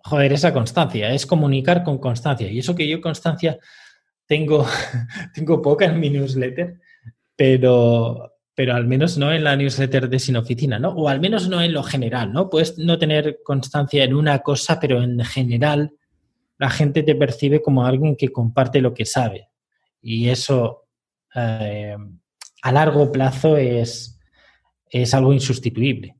joder, esa constancia, es comunicar con constancia. Y eso que yo constancia tengo, tengo poca en mi newsletter, pero, pero al menos no en la newsletter de Sin Oficina, ¿no? O al menos no en lo general, ¿no? Puedes no tener constancia en una cosa, pero en general la gente te percibe como alguien que comparte lo que sabe. Y eso eh, a largo plazo es, es algo insustituible.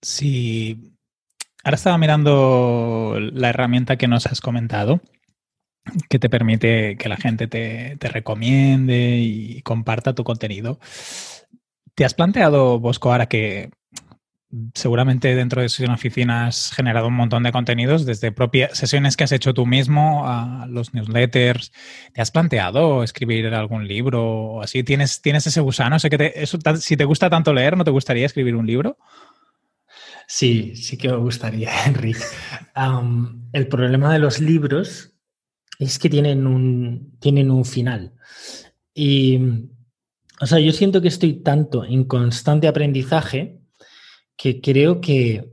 Sí. Ahora estaba mirando la herramienta que nos has comentado, que te permite que la gente te, recomiende y comparta tu contenido. ¿Te has planteado, Bosco, ahora que seguramente dentro de Sesión Oficina has generado un montón de contenidos, desde propias sesiones que has hecho tú mismo a los newsletters. ¿Te has planteado escribir algún libro o así? ¿Tienes, tienes ese gusano? Sé que si te gusta tanto leer, ¿no te gustaría escribir un libro? Sí, sí que me gustaría, Enrique. el problema de los libros es que tienen un, tienen un final. Y, o sea, yo siento que estoy tanto en constante aprendizaje que creo que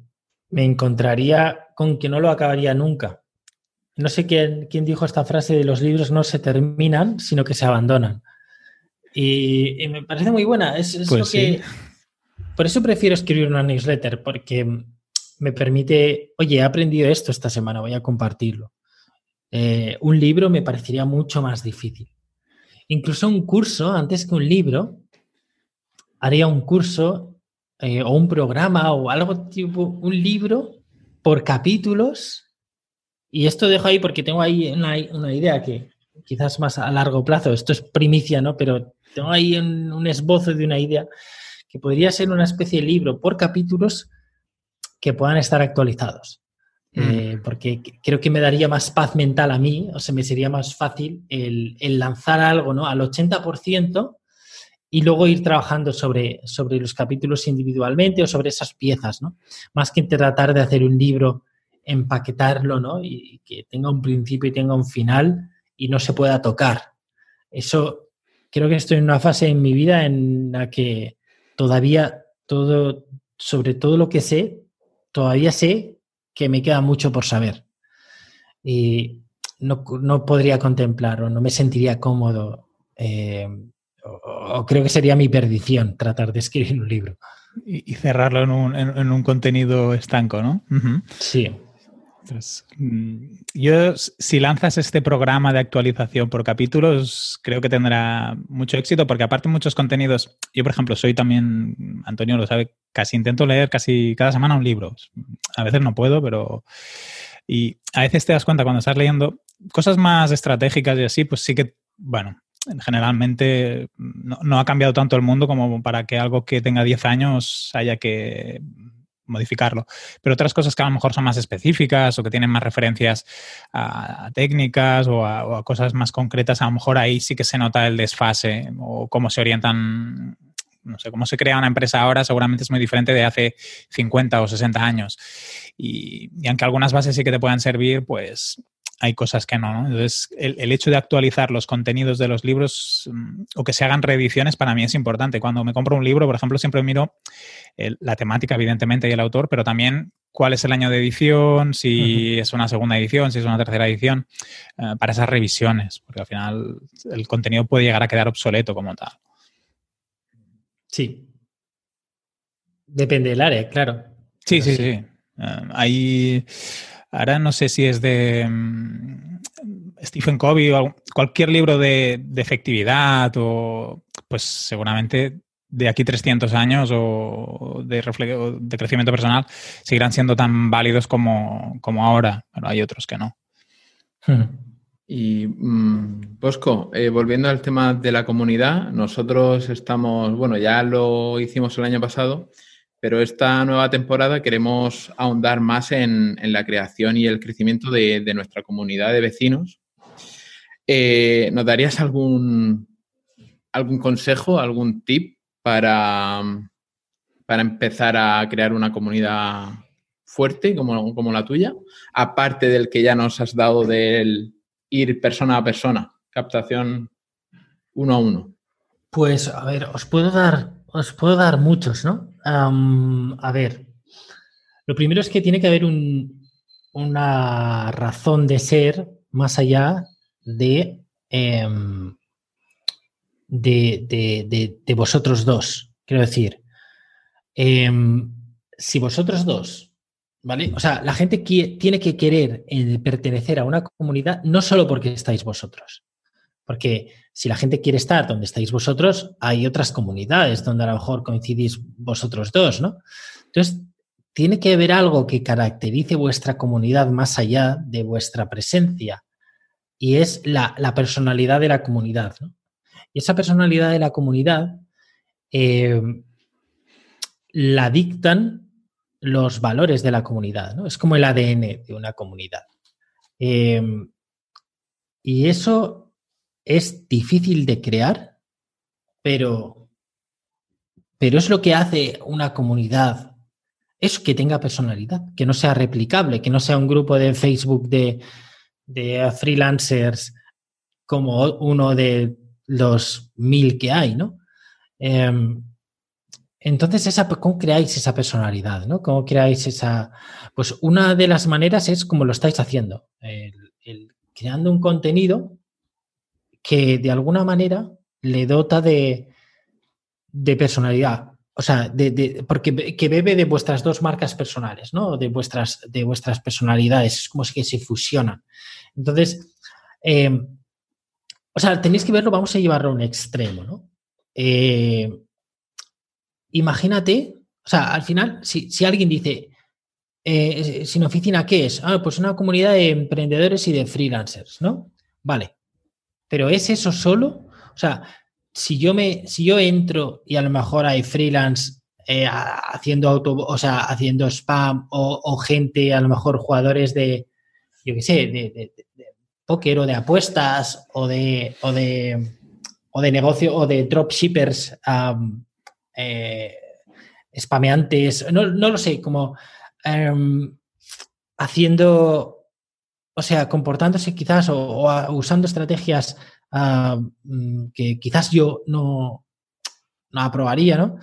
me encontraría con que no lo acabaría nunca. No sé quién, quién dijo esta frase de los libros no se terminan, sino que se abandonan. Y, me parece muy buena. Es, es pues que, Por eso prefiero escribir una newsletter, porque me permite, oye, he aprendido esto esta semana, voy a compartirlo. Eh, un libro me parecería mucho más difícil. Incluso un curso, antes que un libro, haría un curso eh, o un programa o algo tipo, un libro por capítulos. Y esto dejo ahí porque tengo ahí una, idea que quizás más a largo plazo, esto es primicia, ¿no? Pero tengo ahí un, esbozo de una idea que podría ser una especie de libro por capítulos que puedan estar actualizados. Mm. Eh, porque creo que me daría más paz mental a mí, o sea, me sería más fácil el, el lanzar algo ¿no? al 80% y luego ir trabajando sobre, sobre los capítulos individualmente o sobre esas piezas, ¿no? Más que tratar de hacer un libro, empaquetarlo, ¿no? Y, que tenga un principio y tenga un final y no se pueda tocar. Eso creo que estoy en una fase en mi vida en la que todavía todo, sobre todo lo que sé, todavía sé que me queda mucho por saber. Y no, podría contemplar o no me sentiría cómodo eh, o, creo que sería mi perdición tratar de escribir un libro. Y, cerrarlo en un, en, un, contenido estanco, ¿no? Sí. Mm, yo, si lanzas este programa de actualización por capítulos, creo que tendrá mucho éxito, porque aparte muchos contenidos, yo por ejemplo soy también, Antonio lo sabe, casi intento leer casi cada semana un libro. A veces no puedo, pero Y a veces te das cuenta cuando estás leyendo cosas más estratégicas y así, pues sí que, bueno, generalmente no, ha cambiado tanto el mundo como para que algo que tenga 10 años haya que modificarlo. Pero otras cosas que a lo mejor son más específicas o que tienen más referencias a, técnicas o a, cosas más concretas, a lo mejor ahí sí que se nota el desfase o cómo se orientan. No sé, cómo se crea una empresa ahora seguramente es muy diferente de hace 50 o 60 años. Y, y aunque algunas bases sí que te puedan servir, pues hay cosas que no. Entonces, el, hecho de actualizar los contenidos de los libros mm, o que se hagan reediciones para mí es importante. Cuando me compro un libro, por ejemplo, siempre miro la temática, evidentemente, y el autor, pero también cuál es el año de edición, si es una segunda edición, si es una tercera edición, eh, para esas revisiones, porque al final el contenido puede llegar a quedar obsoleto como tal. Sí. Depende del área, claro. Sí, sí, sí. Eh, ahí Ahora no sé si es de mm, Stephen Covey o cualquier libro de, efectividad o pues seguramente de aquí 300 años o de, de crecimiento personal seguirán siendo tan válidos como, ahora, pero hay otros que no. Y mm, Bosco, eh, volviendo al tema de la comunidad, nosotros estamos, bueno, ya lo hicimos el año pasado, pero esta nueva temporada queremos ahondar más en, la creación y el crecimiento de, nuestra comunidad de vecinos. Eh, ¿Nos darías algún, algún consejo, algún tip para, para empezar a crear una comunidad fuerte como, como la tuya? Aparte del que ya nos has dado del ir persona a persona, captación uno a uno. Pues a ver, os puedo dar os puedo dar muchos, ¿no? A ver, lo primero es que tiene que haber una razón de ser más allá de, em, de, vosotros dos. Quiero decir, em, si vosotros dos, ¿vale? O sea, la gente tiene que querer eh, pertenecer a una comunidad no solo porque estáis vosotros, porque si la gente quiere estar donde estáis vosotros, hay otras comunidades donde a lo mejor coincidís vosotros dos, ¿no? Entonces, tiene que haber algo que caracterice vuestra comunidad más allá de vuestra presencia y es la, personalidad de la comunidad. ¿no? Y esa personalidad de la comunidad eh, la dictan los valores de la comunidad, ¿no? Es como el ADN de una comunidad. Eh, y eso es difícil de crear, pero, pero es lo que hace una comunidad, es que tenga personalidad, que no sea replicable, que no sea un grupo de Facebook de, freelancers como uno de los mil que hay, ¿no? Em, entonces, esa, ¿cómo creáis esa personalidad? ¿no? ¿Cómo creáis esa...? Pues una de las maneras es como lo estáis haciendo, creando un contenido que de alguna manera le dota de, personalidad. O sea, de, porque que bebe de vuestras dos marcas personales, ¿no? De vuestras, de vuestras personalidades. Es como si se fusionan. Entonces, eh, o sea, tenéis que verlo, vamos a llevarlo a un extremo, ¿no? Eh, imagínate, o sea, al final, si, alguien dice, eh, sin oficina, ¿qué es? Ah, pues una comunidad de emprendedores y de freelancers, ¿no? Vale. Pero ¿es eso solo? O sea, si yo me, si yo entro y a lo mejor hay freelance eh, haciendo auto, o sea, haciendo spam o, gente, a lo mejor jugadores de, yo qué sé, de, póker o de apuestas o de, o de, o de negocio o de dropshippers eh, spameantes, no, lo sé, como em, haciendo o sea, comportándose quizás o, usando estrategias ah, mm, que quizás yo no, aprobaría, ¿no?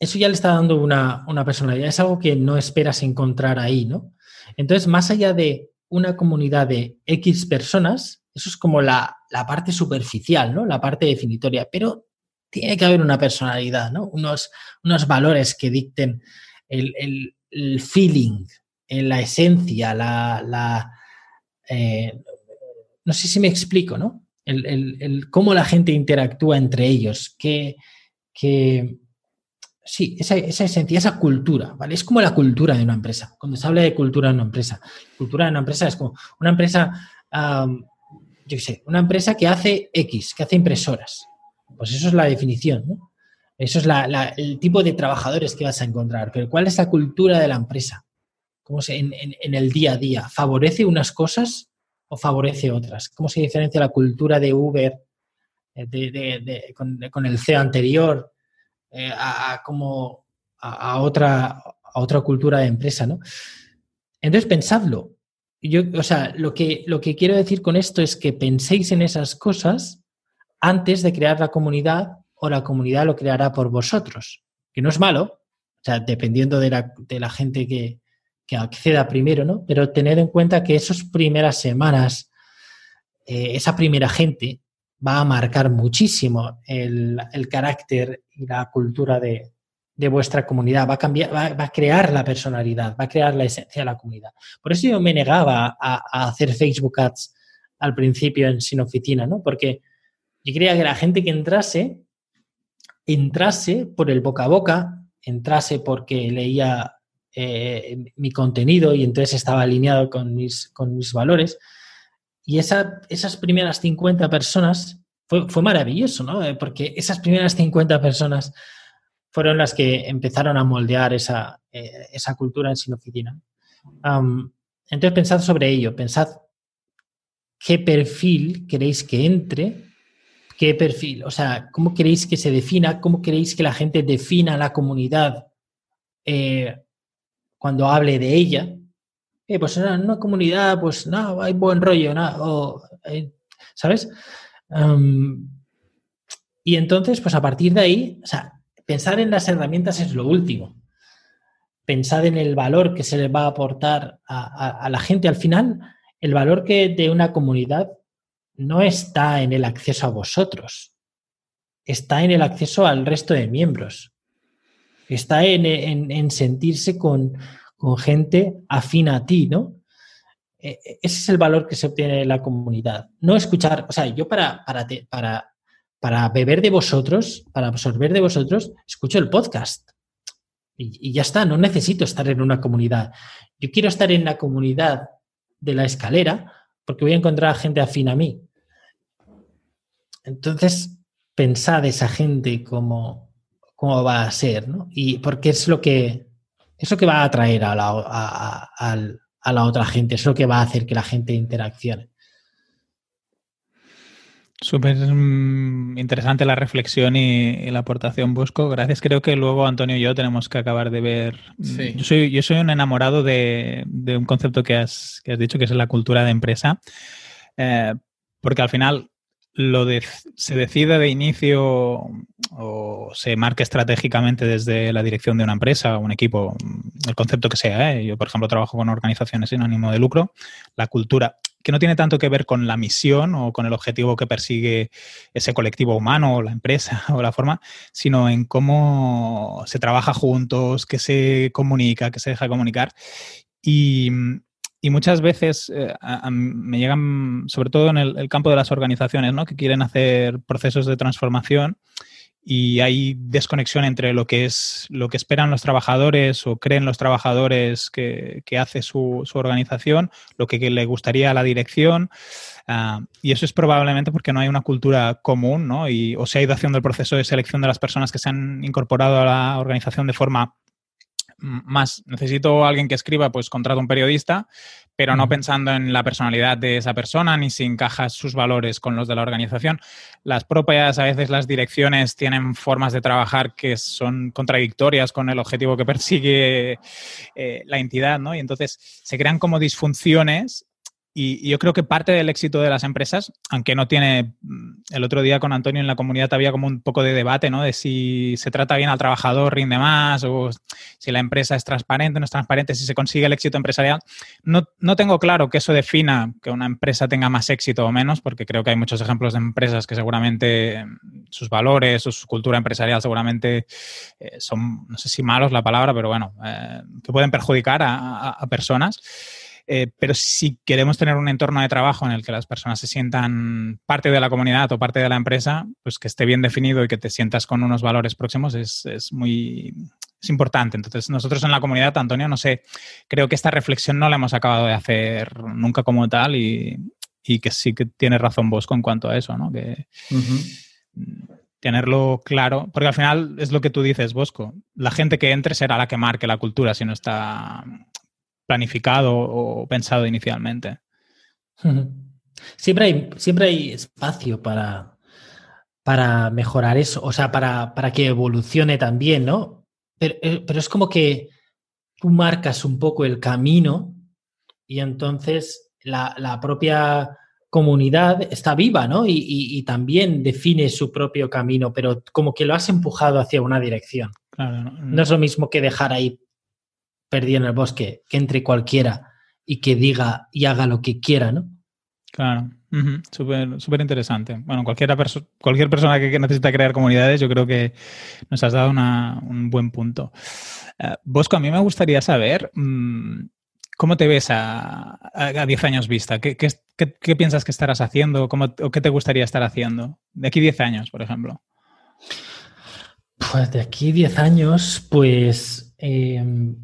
eso ya le está dando una, personalidad, es algo que no esperas encontrar ahí, ¿no? Entonces, más allá de una comunidad de X personas, eso es como la, parte superficial, ¿no? La parte definitoria, pero tiene que haber una personalidad, ¿no? Unos, unos valores que dicten el, el feeling, la esencia, la, eh, no sé si me explico, ¿no? El, cómo la gente interactúa entre ellos, que, sí, esa, esencia, esa cultura, ¿vale? Es como la cultura de una empresa. Cuando se habla de cultura de una empresa, cultura de una empresa es como una empresa, yo qué sé, una empresa que hace X, que hace impresoras. Pues eso es la definición, ¿no? Eso es el tipo de trabajadores que vas a encontrar. Pero ¿cuál es la cultura de la empresa? ¿Cómo se, en, el día a día? ¿Favorece unas cosas o favorece otras? ¿Cómo se diferencia la cultura de Uber eh, con, el CEO anterior eh, a, como a, otra, a otra cultura de empresa, ¿no? Entonces, pensadlo. Yo, o sea, lo que, lo que quiero decir con esto es que penséis en esas cosas antes de crear la comunidad o la comunidad lo creará por vosotros. Que no es malo, o sea, dependiendo de la, de la gente que, que, acceda primero, ¿no? Pero tened en cuenta que esas primeras semanas, eh, esa primera gente va a marcar muchísimo el, carácter y la cultura de, vuestra comunidad, va a cambiar, va, a crear la personalidad, va a crear la esencia de la comunidad. Por eso yo me negaba a, hacer Facebook Ads al principio en Sin Oficina, ¿no? Porque yo quería que la gente que entrase, entrase por el boca a boca, entrase porque leía eh, mi contenido y entonces estaba alineado con mis, con mis valores y esa, esas primeras 50 personas fue, fue maravilloso, ¿no? Eh, porque esas primeras 50 personas fueron las que empezaron a moldear esa, eh, esa cultura en sin oficina. entonces pensad sobre ello, pensad qué perfil queréis que entre, qué perfil, o sea, cómo queréis que se defina, cómo queréis que la gente defina la comunidad eh, cuando hable de ella, eh, pues en una comunidad, pues no, hay buen rollo, no, eh, ¿sabes? y entonces, pues a partir de ahí, o sea, pensar en las herramientas es lo último. Pensar en el valor que se le va a aportar a, la gente. Al final, el valor que de una comunidad no está en el acceso a vosotros, está en el acceso al resto de miembros, está en sentirse con, con gente afina a ti, ¿no? E, e, ese es el valor que se obtiene en la comunidad. No escuchar, o sea, yo para, para, para, para beber de vosotros, para absorber de vosotros, escucho el podcast. Y, ya está, no necesito estar en una comunidad. Yo quiero estar en la comunidad de la escalera porque voy a encontrar gente afín a mí. Entonces, pensad esa gente cómo, cómo va a ser, ¿no? Y porque es lo que, eso que va a atraer a la, a, la otra gente, eso que va a hacer que la gente interaccione. Súper mm, interesante la reflexión y, la aportación, Busco. Gracias. Creo que luego Antonio y yo tenemos que acabar de ver. Mm, yo, soy, yo soy un enamorado de, un concepto que has, dicho, que es la cultura de empresa. Eh, porque al final lo se decide de inicio o se marca estratégicamente desde la dirección de una empresa o un equipo, el concepto que sea. ¿eh? Yo, por ejemplo, trabajo con organizaciones sin ánimo de lucro. La cultura, que no tiene tanto que ver con la misión o con el objetivo que persigue ese colectivo humano o la empresa o la forma, sino en cómo se trabaja juntos, qué se comunica, qué se deja comunicar. Y, y muchas veces eh, me llegan, sobre todo en el, campo de las organizaciones, ¿no? que quieren hacer procesos de transformación y hay desconexión entre lo que es lo que esperan los trabajadores o creen los trabajadores que, hace su, organización, lo que, le gustaría a la dirección. Ah, y eso es probablemente porque no hay una cultura común, ¿no? Y, o se ha ido haciendo el proceso de selección de las personas que se han incorporado a la organización de forma más necesito alguien que escriba, pues contrato un periodista, pero no pensando en la personalidad de esa persona ni si encaja sus valores con los de la organización. Las propias, a veces las direcciones tienen formas de trabajar que son contradictorias con el objetivo que persigue eh, la entidad, ¿no? Y entonces se crean como disfunciones y, yo creo que parte del éxito de las empresas, aunque no tiene, mm, el otro día con Antonio en la comunidad había como un poco de debate, ¿no? De si se trata bien al trabajador, rinde más, o si la empresa es transparente, no es transparente, si se consigue el éxito empresarial. No, no tengo claro que eso defina que una empresa tenga más éxito o menos, porque creo que hay muchos ejemplos de empresas que seguramente mm, sus valores su cultura empresarial seguramente eh, son, no sé si malos la palabra, pero bueno, eh, que pueden perjudicar a, a personas. Eh, pero si queremos tener un entorno de trabajo en el que las personas se sientan parte de la comunidad o parte de la empresa, pues que esté bien definido y que te sientas con unos valores próximos es, es muy es importante. Entonces, nosotros en la comunidad, Antonio, no sé, creo que esta reflexión no la hemos acabado de hacer nunca como tal y, y que sí que tiene razón Bosco en cuanto a eso, ¿no? Que tenerlo claro, porque al final es lo que tú dices, Bosco, la gente que entre será la que marque la cultura si no está planificado o pensado inicialmente. Siempre hay, siempre hay espacio para, para mejorar eso, o sea, para, para que evolucione también, ¿no? Pero, eh, pero, es como que tú marcas un poco el camino y entonces la, la propia comunidad está viva, ¿no? Y, también define su propio camino, pero como que lo has empujado hacia una dirección. no, es lo mismo que dejar ahí perdido en el bosque, que entre cualquiera y que diga y haga lo que quiera, ¿no? Claro, súper interesante. Bueno, cualquiera cualquier persona que, necesita crear comunidades, yo creo que nos has dado un buen punto. Eh, Bosco, a mí me gustaría saber mm, ¿Cómo te ves a, 10 años vista? ¿Qué, piensas que estarás haciendo o qué te gustaría estar haciendo? De aquí 10 años, por ejemplo. Pues de aquí 10 años, pues, em,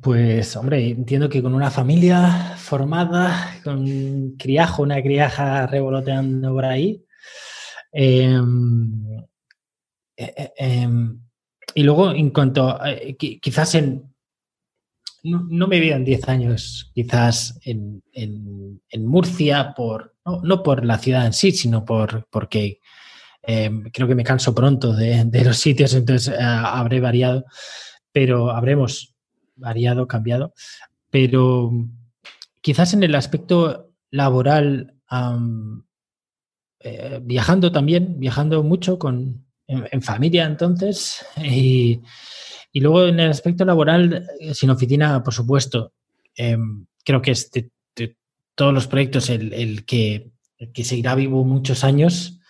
pues, hombre, entiendo que con una familia formada, con criajo, una criaja revoloteando por ahí. Em, eh, eh, em, y luego, en cuanto, quizás en no, me veo en 10 años quizás en, Murcia, por, no, por la ciudad en sí, sino por, porque em, creo que me canso pronto de, los sitios, entonces eh, habré variado, pero habremos variado, cambiado, pero quizás en el aspecto laboral, eh, viajando también, viajando mucho con, en familia entonces, y luego en el aspecto laboral, eh, sin oficina, por supuesto, em, creo que es de, todos los proyectos el, que, que, seguirá vivo muchos años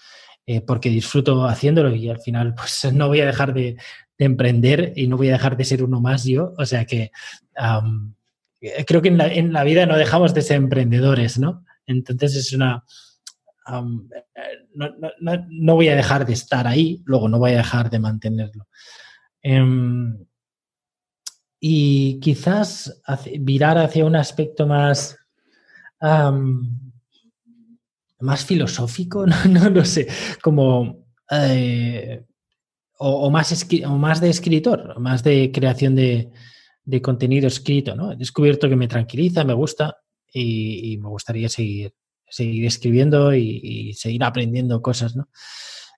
eh, porque disfruto haciéndolo y al final pues no voy a dejar de, emprender y no voy a dejar de ser uno más yo. O sea que creo que en la, vida no dejamos de ser emprendedores, ¿no? Entonces es una... no, no, voy a dejar de estar ahí, luego no voy a dejar de mantenerlo. Em, y quizás virar hacia un aspecto más, más filosófico, no, lo sé, como... Eh, o, más o más de escritor, más de creación de, contenido escrito, ¿no? He descubierto que me tranquiliza, me gusta y, me gustaría seguir, seguir escribiendo y, seguir aprendiendo cosas, ¿no?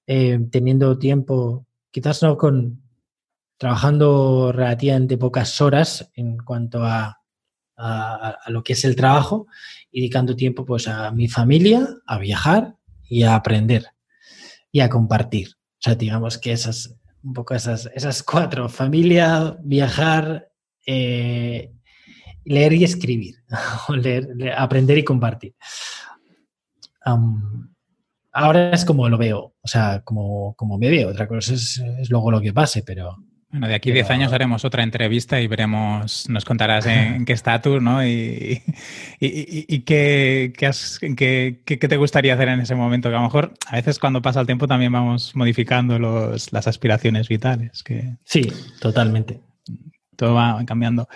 Eh, teniendo tiempo, quizás no con, trabajando relativamente pocas horas en cuanto a, lo que es el trabajo y dedicando tiempo pues a mi familia, a viajar y a aprender y a compartir. O sea, digamos que esas, un poco esas, esas cuatro, familia, viajar, eh, leer y escribir, leer, aprender y compartir. ahora es como lo veo, o sea, como, como me veo, otra cosa es, es luego lo que pase, pero, bueno, de aquí 10 años haremos otra entrevista y veremos, nos contarás en, qué estatus, ¿no? Y, qué, te gustaría hacer en ese momento. Que a lo mejor a veces cuando pasa el tiempo también vamos modificando los, las aspiraciones vitales. Que sí, totalmente. Todo va cambiando.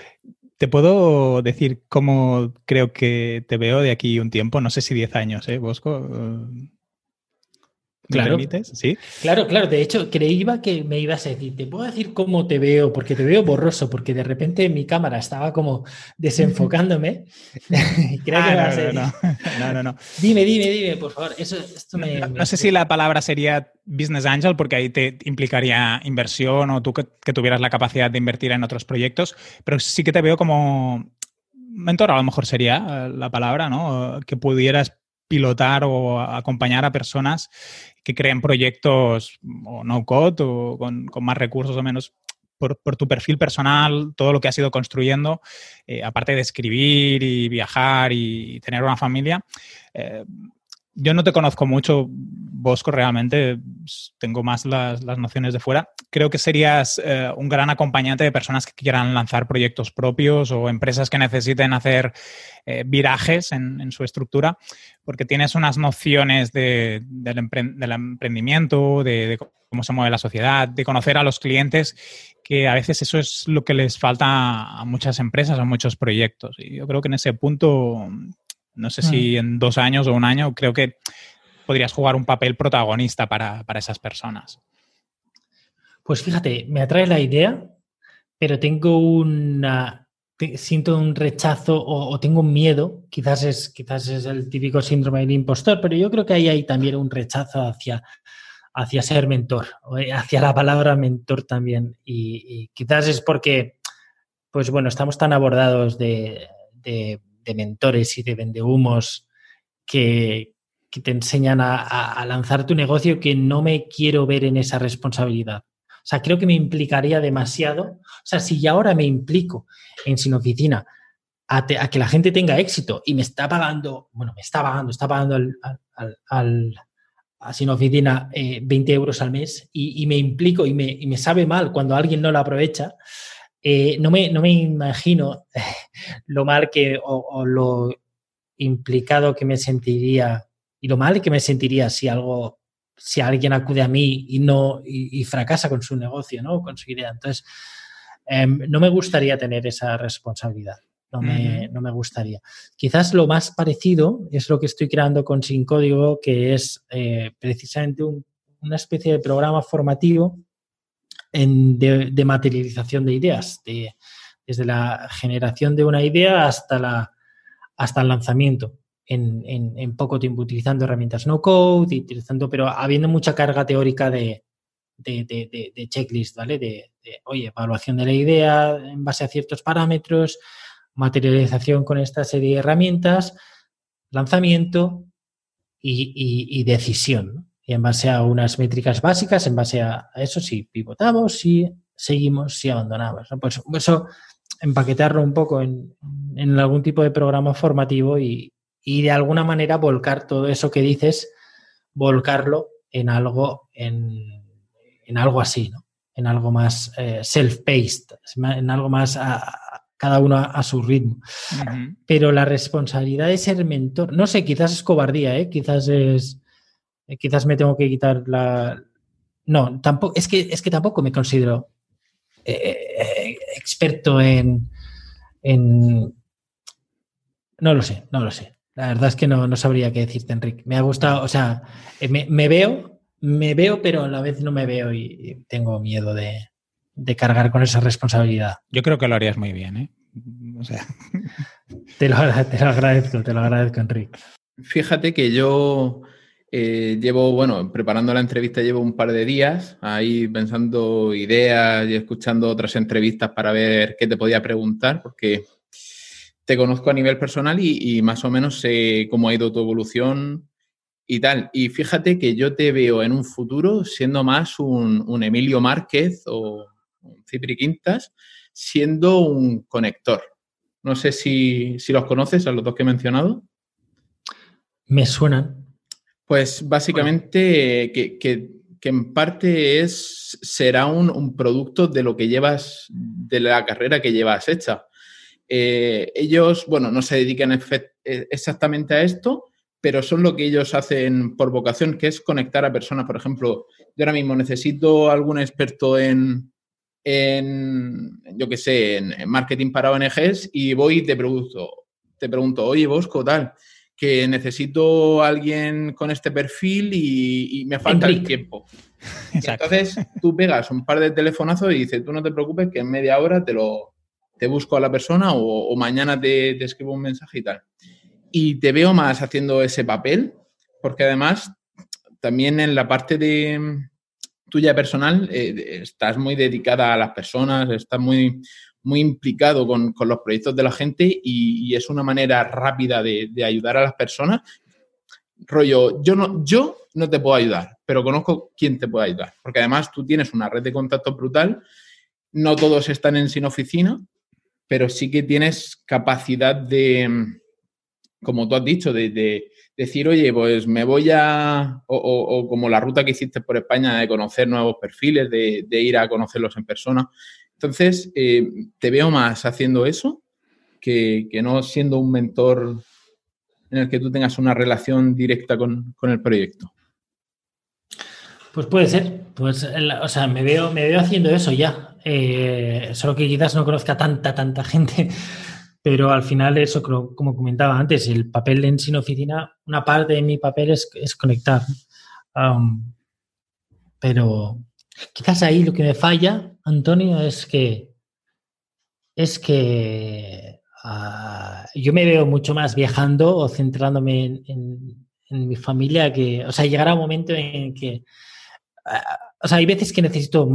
¿Te puedo decir cómo creo que te veo de aquí un tiempo? No sé si 10 años, ¿eh, Bosco? Claro. ¿Sí? Claro, claro. De hecho, creía que me ibas a decir, te puedo decir cómo te veo, porque te veo borroso, porque de repente mi cámara estaba como desenfocándome. Ah, no, no, no, Dime, dime, dime, por favor. Eso, no, sé si la palabra sería business angel, porque ahí te implicaría inversión o tú que, que tuvieras la capacidad de invertir en otros proyectos, pero sí que te veo como mentor, a lo mejor sería la palabra, ¿no? Que pudieras pilotar o acompañar a personas que creen proyectos o no code o con, más recursos o menos por, tu perfil personal, todo lo que has ido construyendo, eh, aparte de escribir y viajar y tener una familia, eh, yo no te conozco mucho, Bosco, realmente tengo más las, nociones de fuera. Creo que serías eh, un gran acompañante de personas que quieran lanzar proyectos propios o empresas que necesiten hacer eh, virajes en, su estructura, porque tienes unas nociones de, del, emprendimiento, de, cómo se mueve la sociedad, de conocer a los clientes, que a veces eso es lo que les falta a muchas empresas, a muchos proyectos. Y yo creo que en ese punto no sé si en dos años o un año creo que podrías jugar un papel protagonista para, esas personas. Pues fíjate, me atrae la idea, pero tengo una. siento un rechazo o, tengo un miedo, quizás es, quizás es el típico síndrome del impostor, pero yo creo que ahí hay también un rechazo hacia, hacia ser mentor, eh, hacia la palabra mentor también. Y, quizás es porque, pues bueno, estamos tan abordados de de mentores y de vendehumos que, que te enseñan a, lanzar tu negocio que no me quiero ver en esa responsabilidad. O sea, creo que me implicaría demasiado. O sea, si ya ahora me implico en Sin Oficina a, que la gente tenga éxito y me está pagando, bueno, me está pagando, está pagando al, a Sin Oficina 20 eh, euros al mes y, me implico y me, y me, sabe mal cuando alguien no lo aprovecha, eh, no, me, no, me, imagino lo mal que o, lo implicado que me sentiría y lo mal que me sentiría si algo si alguien acude a mí y no y, fracasa con su negocio, ¿no? Con su idea. Entonces, em, no me gustaría tener esa responsabilidad. No me, no me, gustaría. Quizás lo más parecido es lo que estoy creando con Sin Código, que es eh, precisamente una especie de programa formativo de, materialización de ideas, desde la generación de una idea hasta, el lanzamiento en, poco tiempo, utilizando herramientas no code, utilizando, pero habiendo mucha carga teórica de, de, checklist, ¿vale? De, oye, evaluación de la idea en base a ciertos parámetros, materialización con esta serie de herramientas, lanzamiento y, decisión y en base a unas métricas básicas, en base a eso, si pivotamos, si seguimos, si abandonamos. Pues eso, empaquetarlo un poco en, algún tipo de programa formativo y, de alguna manera volcar todo eso que dices, volcarlo en algo, en, algo así, ¿no? En algo más eh, self-paced, en algo más a, cada uno a, su ritmo. Pero la responsabilidad de ser mentor, no sé, quizás es cobardía, ¿eh? quizás es eh, quizás me tengo que quitar la... No, tampoco, es que, es que tampoco me considero eh, eh, experto en, No lo sé, no lo sé. La verdad es que no, no sabría qué decirte, Enrique. Me ha gustado, o sea, me, veo, me veo, pero a la vez no me veo y, tengo miedo de, cargar con esa responsabilidad. Yo creo que lo harías muy bien, ¿eh? O sea. te, lo, te lo agradezco, te lo agradezco, Enrique. Fíjate que yo eh, llevo, bueno, preparando la entrevista llevo un par de días ahí pensando ideas y escuchando otras entrevistas para ver qué te podía preguntar, porque te conozco a nivel personal y, más o menos sé cómo ha ido tu evolución y tal. Y fíjate que yo te veo en un futuro siendo más un, Emilio Márquez o un Cipri Quintas, siendo un conector. No sé si, si los conoces a los dos que he mencionado. Me suenan, pues básicamente que, en parte es, será un, producto de lo que llevas, de la carrera que llevas hecha. Eh, ellos, bueno, no se dedican eh, exactamente a esto, pero son lo que ellos hacen por vocación, que es conectar a personas. Por ejemplo, yo ahora mismo necesito algún experto en, en yo qué sé, en, marketing para ONGs y voy y te pregunto, te pregunto, oye, Bosco, tal, que necesito a alguien con este perfil y, me falta el tiempo. entonces tú pegas un par de telefonazos y dices, tú no te preocupes que en media hora te lo te busco a la persona o, mañana te, escribo un mensaje y tal. Y te veo más haciendo ese papel, porque además también en la parte de tuya personal eh, estás muy dedicada a las personas, estás muy, muy implicado con, los proyectos de la gente y, es una manera rápida de, ayudar a las personas. Rollo, yo no, yo no te puedo ayudar, pero conozco quién te puede ayudar, porque además tú tienes una red de contactos brutal, no todos están en sin oficina, pero sí que tienes capacidad de, como tú has dicho, de, decir, oye, pues me voy a, o, como la ruta que hiciste por España de conocer nuevos perfiles, de, ir a conocerlos en persona. Entonces, eh, te veo más haciendo eso que, no siendo un mentor en el que tú tengas una relación directa con, el proyecto. Pues puede ser, pues, o sea, me veo, me veo haciendo eso ya, eh, solo que quizás no conozca tanta, tanta gente pero al final eso, como comentaba antes, el papel en sin oficina, una parte de mi papel es, conectar. pero quizás ahí lo que me falla, Antonio, es que es que ah, yo me veo mucho más viajando o centrándome en, mi familia que, o sea, llegará un momento en que, ah, o sea, hay veces que necesito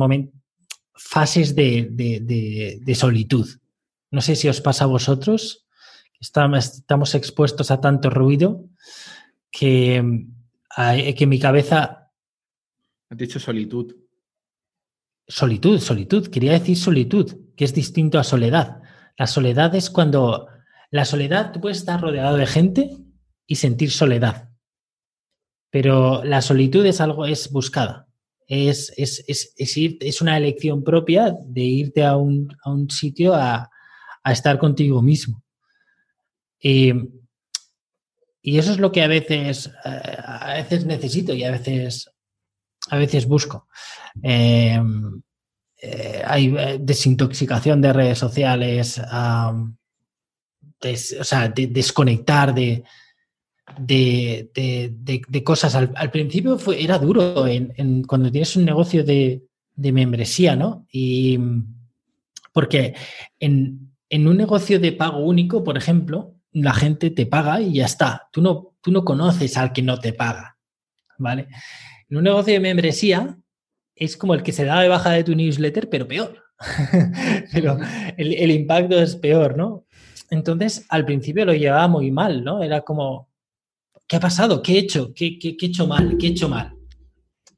fases de solitud no sé si os pasa a vosotros, estamos expuestos a tanto ruido que, que mi cabeza... Has dicho solitud. Solitud, solitud. Quería decir solitud, que es distinto a soledad. La soledad es cuando... La soledad, tú puedes estar rodeado de gente y sentir soledad. Pero la solitud es algo, es buscada. Es, es, es, es una elección propia de irte a un, a un sitio a, a estar contigo mismo. Y, eso es lo que a veces, eh, a veces necesito y a veces, a veces busco. Em, eh, hay eh, desintoxicación de redes sociales, o sea, desconectar de, de, cosas. Al, principio era duro cuando tienes un negocio de, membresía, ¿no? Y porque en, en un negocio de pago único, por ejemplo, la gente te paga y ya está. Tú no, tú no conoces al que no te paga, ¿vale? En un negocio de membresía es como el que se da de baja de tu newsletter, pero peor. pero el, impacto es peor, ¿no? Entonces, al principio lo llevaba muy mal, ¿no? Era como, ¿qué ha pasado? ¿Qué he hecho? ¿Qué, he hecho mal? ¿Qué he hecho mal?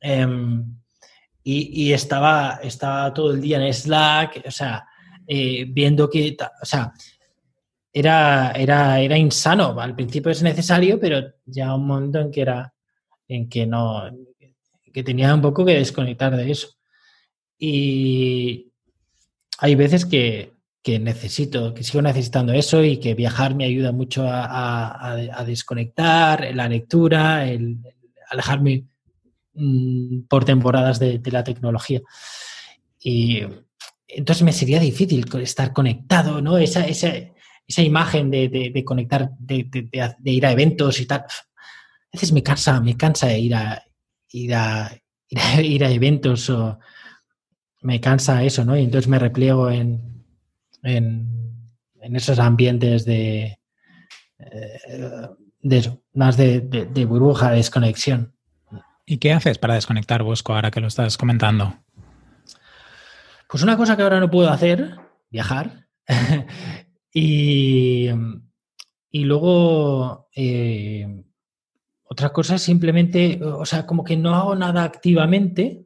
Em, y, estaba, estaba todo el día en Slack, o sea, eh, viendo que, o sea, era, era, era insano. Al principio es necesario, pero ya un momento en que era, en que no, que tenía un poco que desconectar de eso. Y hay veces que, necesito, que sigo necesitando eso y que viajar me ayuda mucho a, desconectar, la lectura, el, alejarme mm, por temporadas de, la tecnología. Y, entonces me sería difícil estar conectado, ¿no? Esa, esa, esa imagen de, conectar, de, de, ir a eventos y tal. A veces me cansa, me cansa ir a, ir a, ir a, eventos o me cansa eso, ¿no? Y entonces me repliego en, en, en esos ambientes de, eh, de eso, más de, de burbuja, de desconexión. ¿Y qué haces para desconectar, Bosco, ahora que lo estás comentando? Pues una cosa que ahora no puedo hacer, viajar. y, luego, eh, otra cosa es simplemente, o sea, como que no hago nada activamente,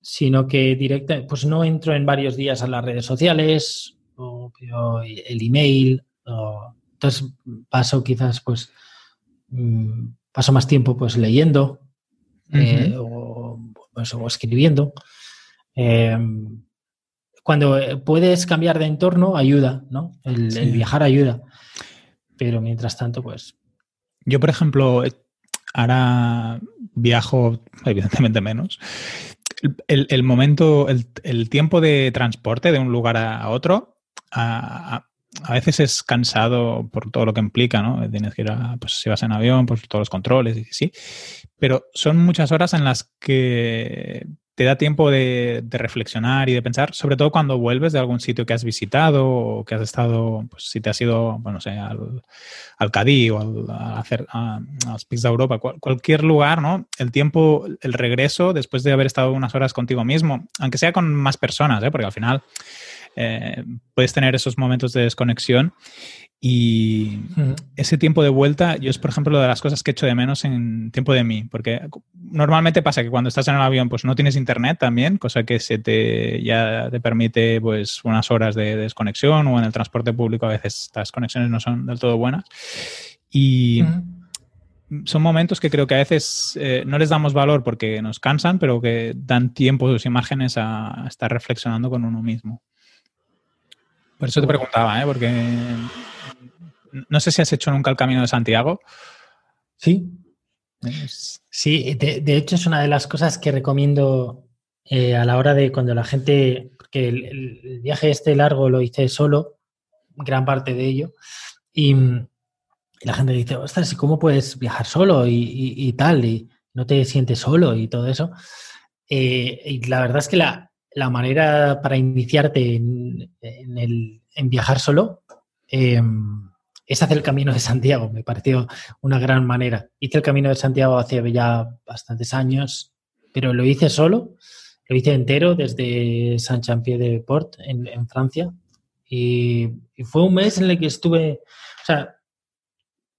sino que directa, pues no entro en varios días a las redes sociales o, el email. entonces paso quizás, pues, mm, paso más tiempo pues leyendo eh, pues, o, escribiendo. Em, cuando puedes cambiar de entorno, ayuda, ¿no? El, viajar ayuda. Pero mientras tanto, pues. Yo, por ejemplo, ahora viajo evidentemente menos. El, momento, el, tiempo de transporte de un lugar a, otro, a, veces es cansado por todo lo que implica, ¿no? Tienes que ir a, pues si vas en avión, pues todos los controles, y sí. Pero son muchas horas en las que te da tiempo de, reflexionar y de pensar, sobre todo cuando vuelves de algún sitio que has visitado o que has estado, pues si te has ido, bueno, sé, al, Cadí o al, a, hacer, a, PICs de Europa, cualquier lugar, ¿no? El tiempo, el regreso después de haber estado unas horas contigo mismo, aunque sea con más personas, ¿eh? porque al final eh, puedes tener esos momentos de desconexión y ese tiempo de vuelta, yo es por ejemplo de las cosas que echo de menos en tiempo de mí, porque normalmente pasa que cuando estás en el avión pues no tienes internet también, cosa que se te ya te permite pues unas horas de desconexión o en el transporte público a veces estas conexiones no son del todo buenas. Y son momentos que creo que a veces eh, no les damos valor porque nos cansan, pero que dan tiempo sus imágenes a, estar reflexionando con uno mismo. Por eso te preguntaba, ¿eh? porque no sé si has hecho nunca el Camino de Santiago. Sí. Sí, de, hecho es una de las cosas que recomiendo eh, a la hora de cuando la gente, porque el, viaje este largo lo hice solo, gran parte de ello, y, la gente dice, ostras, ¿y cómo puedes viajar solo y, tal? Y no te sientes solo y todo eso. Eh, y la verdad es que la, manera para iniciarte en, el, en viajar solo em, es hacer el Camino de Santiago. Me pareció una gran manera. Hice el Camino de Santiago hace ya bastantes años, pero lo hice solo. Lo hice entero desde Saint-Champier-de-Port en, en, Francia. Y, y, fue un mes en el que estuve, o sea,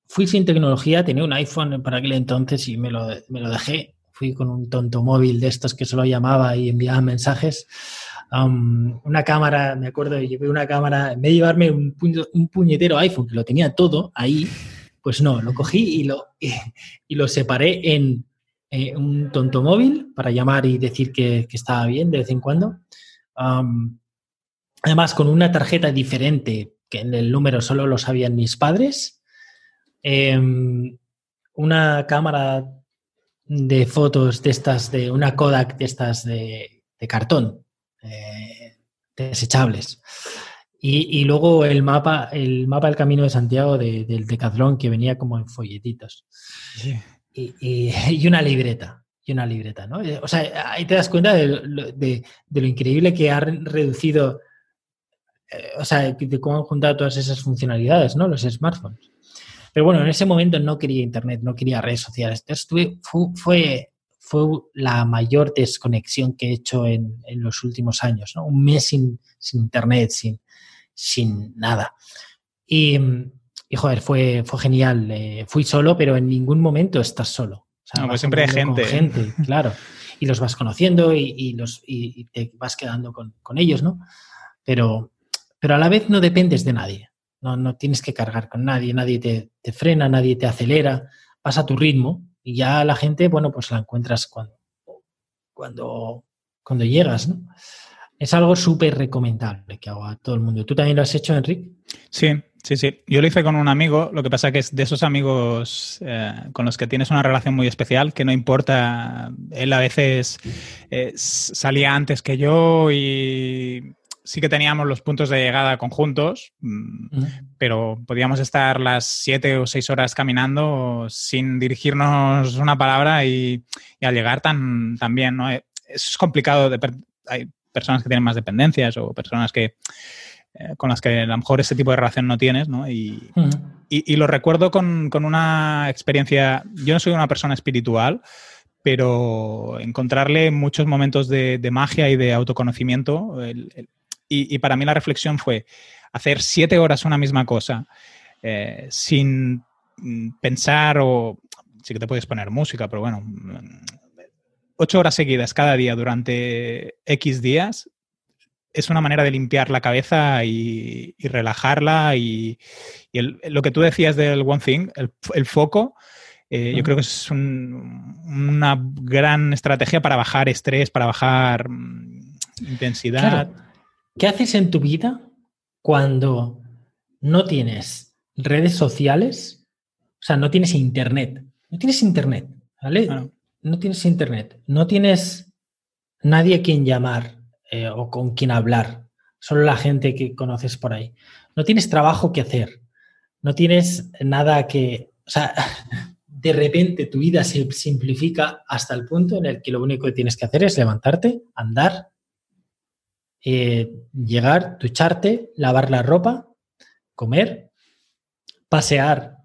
fui sin tecnología, tenía un iPhone para aquel entonces y me lo, me lo dejé. Fui con un tonto móvil de estos que solo llamaba y enviaba mensajes. Una cámara, me acuerdo, llevé una cámara, en vez de llevarme un, un, puñetero iPhone, que lo tenía todo ahí, pues no, lo cogí y lo, y, lo separé en eh, un tonto móvil para llamar y decir que, que estaba bien de vez en cuando. además, con una tarjeta diferente, que en el número solo lo sabían mis padres, Em, una cámara de fotos de estas, de una Kodak de estas de, cartón, eh, desechables. Y, luego el mapa, el mapa del Camino de Santiago del Decathlon que venía como en folletitos. Y, una libreta. Y una libreta, ¿no? O sea, ahí te das cuenta de, lo increíble que ha reducido, eh, o sea, de cómo han juntado todas esas funcionalidades, ¿no? Los smartphones. Pero bueno, en ese momento no quería internet, no quería redes sociales. Entonces fue, fue, la mayor desconexión que he hecho en, los últimos años, ¿no? Un mes sin, internet, sin, sin nada. Y, y joder, fue, fue genial. Eh, fui solo, pero en ningún momento estás solo. no, pues siempre hay gente. gente, claro. Y los vas conociendo y, los, y te vas quedando con, con, ellos, ¿no? Pero, pero a la vez no dependes de nadie. No, no tienes que cargar con nadie, nadie te, frena, nadie te acelera, vas a tu ritmo y ya la gente, bueno, pues la encuentras cuando, cuando, cuando llegas, ¿no? Es algo súper recomendable que hago a todo el mundo. ¿Tú también lo has hecho, Enrique? Sí, sí, sí. Yo lo hice con un amigo, lo que pasa que es de esos amigos eh, con los que tienes una relación muy especial, que no importa, él a veces eh, salía antes que yo y sí que teníamos los puntos de llegada conjuntos, mm, pero podíamos estar las siete o seis horas caminando sin dirigirnos una palabra y, al llegar tan, bien, ¿no? Eh, es complicado, hay personas que tienen más dependencias o personas que eh, con las que a lo mejor ese tipo de relación no tienes, ¿no? Y, lo recuerdo con, una experiencia, yo no soy una persona espiritual, pero encontrarle muchos momentos de, magia y de autoconocimiento, el, y, para mí la reflexión fue hacer siete horas una misma cosa eh, sin mm, pensar o sí que te puedes poner música, pero bueno, mm, ocho horas seguidas cada día durante X días es una manera de limpiar la cabeza y, relajarla y, lo que tú decías del One Thing, el, foco, eh, yo creo que es una gran estrategia para bajar estrés, para bajar mm, intensidad. ¿Qué haces en tu vida cuando no tienes redes sociales? O sea, no tienes internet. No tienes internet, ¿vale? No tienes internet. No tienes nadie a quien llamar eh, o con quien hablar. Solo la gente que conoces por ahí. No tienes trabajo que hacer. No tienes nada que... O sea, de repente tu vida se simplifica hasta el punto en el que lo único que tienes que hacer es levantarte, andar, eh, llegar, ducharte, lavar la ropa, comer, pasear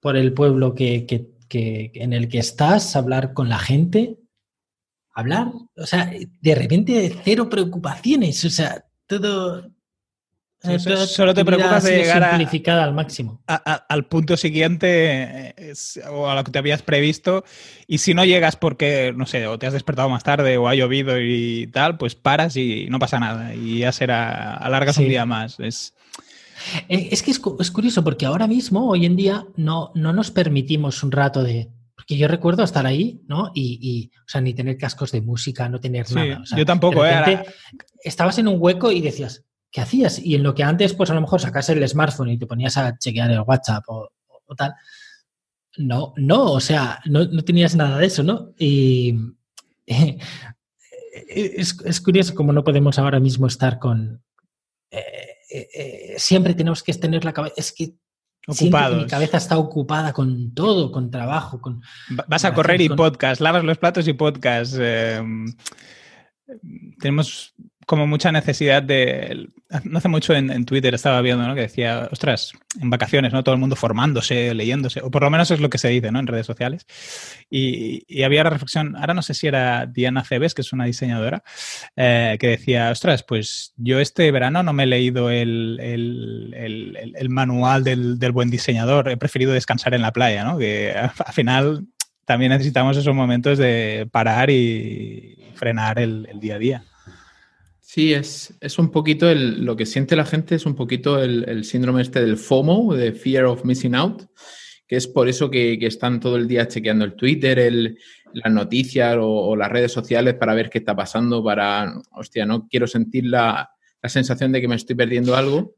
por el pueblo que, en el que estás, hablar con la gente, hablar, o sea, de repente cero preocupaciones, o sea, todo solo te preocupas de llegar simplificada al máximo. al punto siguiente o a lo que te habías previsto. Y si no llegas porque, no sé, o te has despertado más tarde o ha llovido y tal, pues paras y no pasa nada. Y ya será, alargas un día más. Es, Eh, es que es, curioso porque ahora mismo, hoy en día, no, no nos permitimos un rato de... Porque yo recuerdo estar ahí, ¿no? Y, o sea, ni tener cascos de música, no tener nada. yo tampoco, ¿eh? Estabas en un hueco y decías, ¿qué hacías? Y en lo que antes, pues a lo mejor sacas el smartphone y te ponías a chequear el WhatsApp o, tal. No, no, o sea, no, tenías nada de eso, ¿no? Y es, es, curioso cómo no podemos ahora mismo estar con... Eh, eh, eh, siempre tenemos que tener la cabeza... Es que Ocupado. Mi cabeza está ocupada con todo, con trabajo, con... Vas a correr y podcast, lavas los platos y podcast. tenemos como mucha necesidad de... No hace mucho en, Twitter estaba viendo, ¿no? Que decía, ostras, en vacaciones, ¿no? Todo el mundo formándose, leyéndose, o por lo menos es lo que se dice, ¿no? En redes sociales. Y, había la reflexión, ahora no sé si era Diana Cebes, que es una diseñadora, eh, que decía, ostras, pues yo este verano no me he leído el, manual del, buen diseñador, he preferido descansar en la playa, ¿no? Que al final también necesitamos esos momentos de parar y frenar el día a día. Sí, es, es un poquito el, lo que siente la gente, es un poquito el, síndrome este del FOMO, de Fear of Missing Out, que es por eso que, están todo el día chequeando el Twitter, el, las noticias o, las redes sociales para ver qué está pasando, para, hostia, no quiero sentir la, sensación de que me estoy perdiendo algo.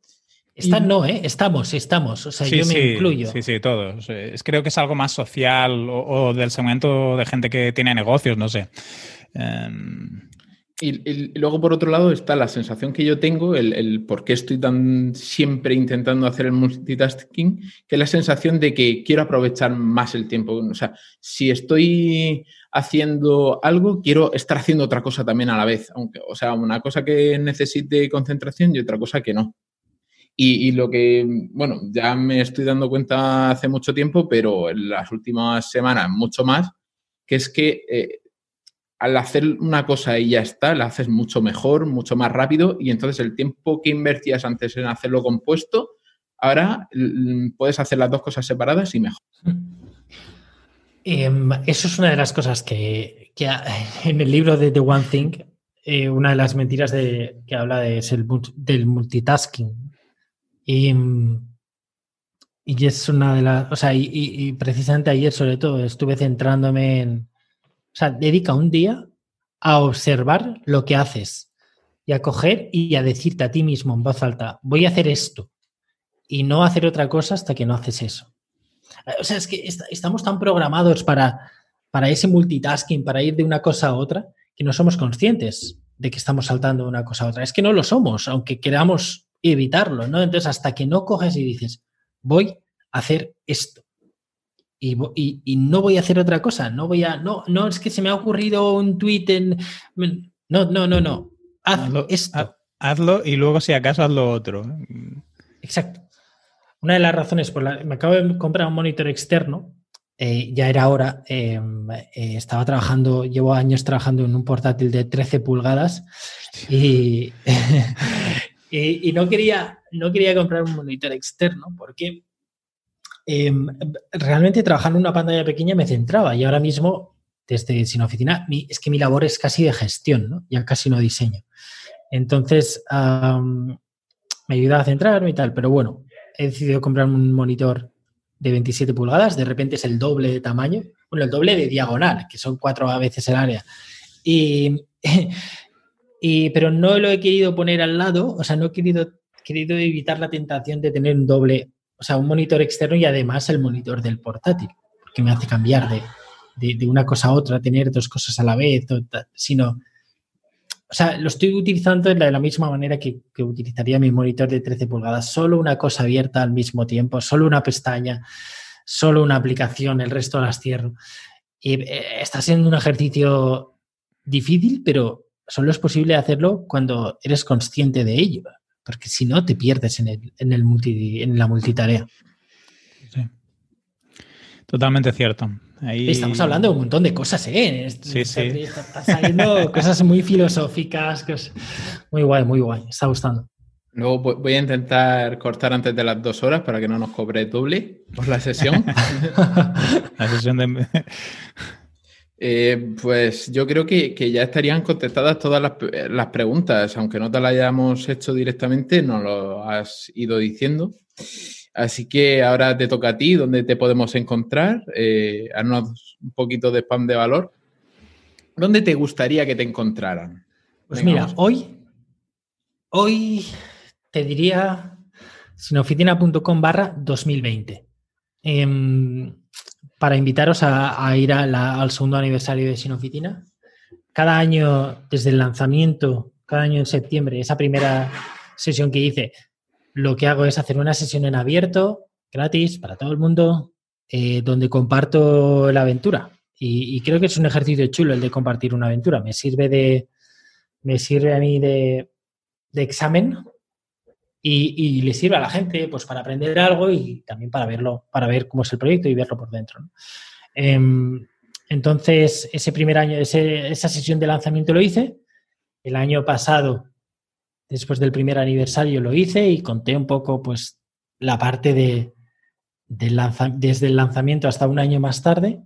Están no, ¿eh? Estamos, estamos. O sea, yo me incluyo. Sí, sí, todos. Es, creo que es algo más social o, del segmento de gente que tiene negocios, no sé. Em, y, luego, por otro lado, está la sensación que yo tengo, el, por qué estoy tan siempre intentando hacer el multitasking, que es la sensación de que quiero aprovechar más el tiempo. O sea, si estoy haciendo algo, quiero estar haciendo otra cosa también a la vez. Aunque, o sea, una cosa que necesite concentración y otra cosa que no. Y, lo que, bueno, ya me estoy dando cuenta hace mucho tiempo, pero en las últimas semanas mucho más, que es que eh, al hacer una cosa y ya está, la haces mucho mejor, mucho más rápido y entonces el tiempo que invertías antes en hacerlo compuesto, ahora puedes hacer las dos cosas separadas y mejor. Em, eso es una de las cosas que, en el libro de The One Thing, eh, una de las mentiras de, que habla es el, del multitasking. Y, y, es una de las, o sea, y precisamente ayer sobre todo estuve centrándome en, o sea, dedica un día a observar lo que haces y a coger y a decirte a ti mismo en voz alta, voy a hacer esto y no hacer otra cosa hasta que no haces eso. O sea, es que estamos tan programados para, para ese multitasking, para ir de una cosa a otra, que no somos conscientes de que estamos saltando de una cosa a otra. Es que no lo somos, aunque queramos evitarlo, ¿no? Entonces, hasta que no coges y dices, voy a hacer esto y, no voy a hacer otra cosa, no voy a, no, no es que se me ha ocurrido un tweet en, no, no, no, no, haz esto. hazlo y luego si acaso haz lo otro. Exacto. Una de las razones por la me acabo de comprar un monitor externo, eh, ya era hora, em, eh, estaba trabajando, llevo años trabajando en un portátil de 13 pulgadas y, y, y, no, quería, no quería comprar un monitor externo porque Em, realmente trabajando en una pantalla pequeña me centraba y ahora mismo, desde Sin Oficina, es que mi labor es casi de gestión, ya casi no diseño. Entonces, me ayuda a centrarme y tal, pero bueno, he decidido comprar un monitor de 27 pulgadas, de repente es el doble de tamaño, bueno, el doble de diagonal, que son cuatro veces el área. Y, y, pero no lo he querido poner al lado, o sea, no he querido, querido evitar la tentación de tener un doble o sea, un monitor externo y además el monitor del portátil, porque me hace cambiar de, una cosa a otra, tener dos cosas a la vez, sino, o sea, lo estoy utilizando de la, misma manera que, utilizaría mi monitor de 13 pulgadas, solo una cosa abierta al mismo tiempo, solo una pestaña, solo una aplicación, el resto las cierro. Y eh, está siendo un ejercicio difícil, pero solo es posible hacerlo cuando eres consciente de ello porque si no te pierdes en, el, en, el multi, en la multitarea. Sí. Totalmente cierto. Estamos hablando de un montón de cosas, ¿eh? Sí, sí. Están saliendo cosas muy filosóficas, muy guay, muy guay. Está gustando. Luego voy a intentar cortar antes de las dos horas para que no nos cobre doble por la sesión. la sesión de... Eh, pues yo creo que, ya estarían contestadas todas las, preguntas, aunque no te las hayamos hecho directamente, nos lo has ido diciendo. Así que ahora te toca a ti, ¿dónde te podemos encontrar? Eh, haznos un poquito de spam de valor. ¿Dónde te gustaría que te encontraran? Pues mira, hoy, hoy te diría sinoficina.com barra 2020 para invitaros a, ir al segundo aniversario de Sinofitina. Cada año, desde el lanzamiento, cada año en septiembre, esa primera sesión que hice, lo que hago es hacer una sesión en abierto, gratis, para todo el mundo, eh, donde comparto la aventura. Y, creo que es un ejercicio chulo el de compartir una aventura. Me sirve de. Me sirve a mí de, de examen y, le sirve a la gente pues para aprender algo y también para verlo, para ver cómo es el proyecto y verlo por dentro. Em, entonces, ese primer año, esa sesión de lanzamiento lo hice. El año pasado, después del primer aniversario, lo hice y conté un poco pues la parte de, desde el lanzamiento hasta un año más tarde,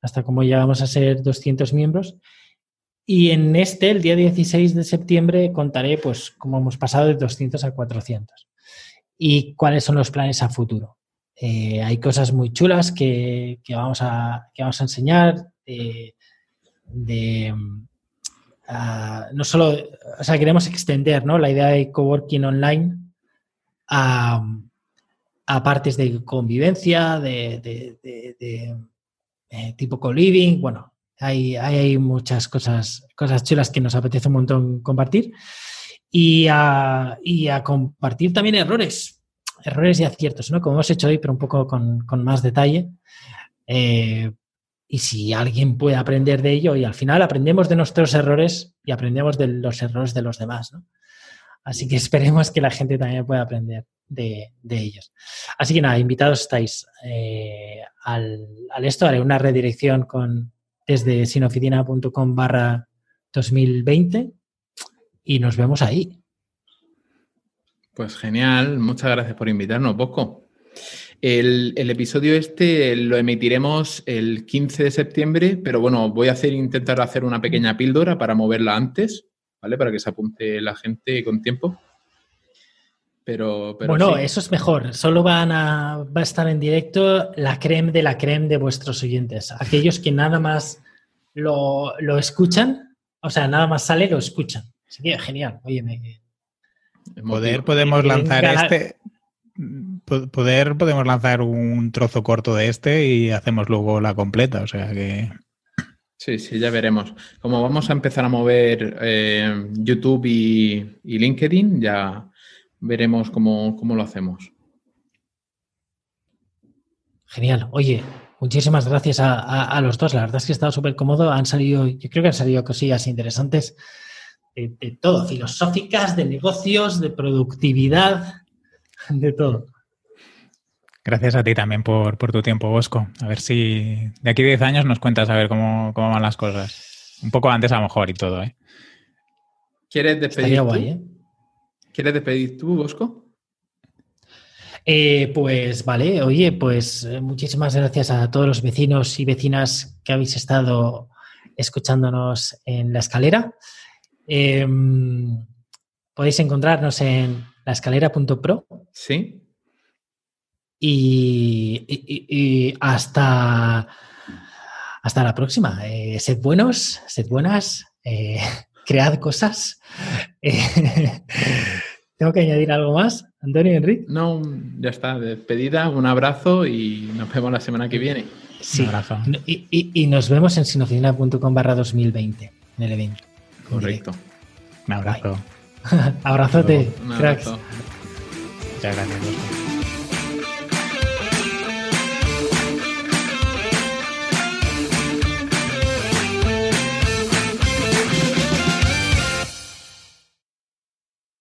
hasta cómo llegamos a ser 200 miembros. Y en este, el día 16 de septiembre, contaré pues cómo hemos pasado de 200 a 400 y cuáles son los planes a futuro. Eh, hay cosas muy chulas que, vamos, a, vamos a enseñar de, no solo, o sea, queremos extender ¿no? la idea de coworking online a, partes de convivencia, de, eh, tipo co-living, bueno, hay, muchas cosas, cosas chulas que nos apetece un montón compartir. Y a, compartir también errores, errores y aciertos, ¿no? Como hemos hecho hoy, pero un poco con, más detalle. Eh, y si alguien puede aprender de ello, y al final aprendemos de nuestros errores y aprendemos de los errores de los demás, ¿no? Así que esperemos que la gente también pueda aprender de, de ellos. Así que nada, invitados estáis eh, al, al, esto, haré una redirección con, desde sinoficina.com barra 2020 y nos vemos ahí. Pues genial, muchas gracias por invitarnos, Bosco. El, episodio este lo emitiremos el 15 de septiembre, pero bueno, voy a hacer, intentar hacer una pequeña píldora para moverla antes, ¿vale? Para que se apunte la gente con tiempo. Pero, bueno, eso es mejor. Solo van a, va a estar en directo la creme de la creme de vuestros oyentes. Aquellos que nada más lo, escuchan, o sea, nada más sale, lo escuchan. Así que genial. Oye, me, Poder podemos lanzar este. Poder podemos lanzar un trozo corto de este y hacemos luego la completa. O sea que. Sí, sí, ya veremos. Como vamos a empezar a mover eh, YouTube y, y LinkedIn, ya veremos cómo, lo hacemos. Genial. Oye, muchísimas gracias a, los dos. La verdad es que he estado súper cómodo. Han salido, yo creo que han salido cosillas interesantes de, todo, filosóficas, de negocios, de productividad, de todo. Gracias a ti también por, tu tiempo, Bosco. A ver si de aquí a 10 años nos cuentas a ver cómo, van las cosas. Un poco antes a lo mejor y todo, ¿eh? ¿Quieres despedir? Guay, ¿eh? ¿Quieres despedir tú, Bosco? Eh, pues vale, oye, pues eh, muchísimas gracias a todos los vecinos y vecinas que habéis estado escuchándonos en la escalera. Em, podéis encontrarnos en laescalera.pro. Sí. Y, hasta, hasta la próxima. Eh, sed buenos, sed buenas, cread cosas. ¿Tengo que añadir algo más, Antonio y Enrique? No, ya está. Despedida, un abrazo y nos vemos la semana que viene. Sí. Un abrazo. Y, nos vemos en sinocina.com barra 2020 en el evento. Correcto. Un abrazo. Abrazote, un abrazo. Muchas gracias.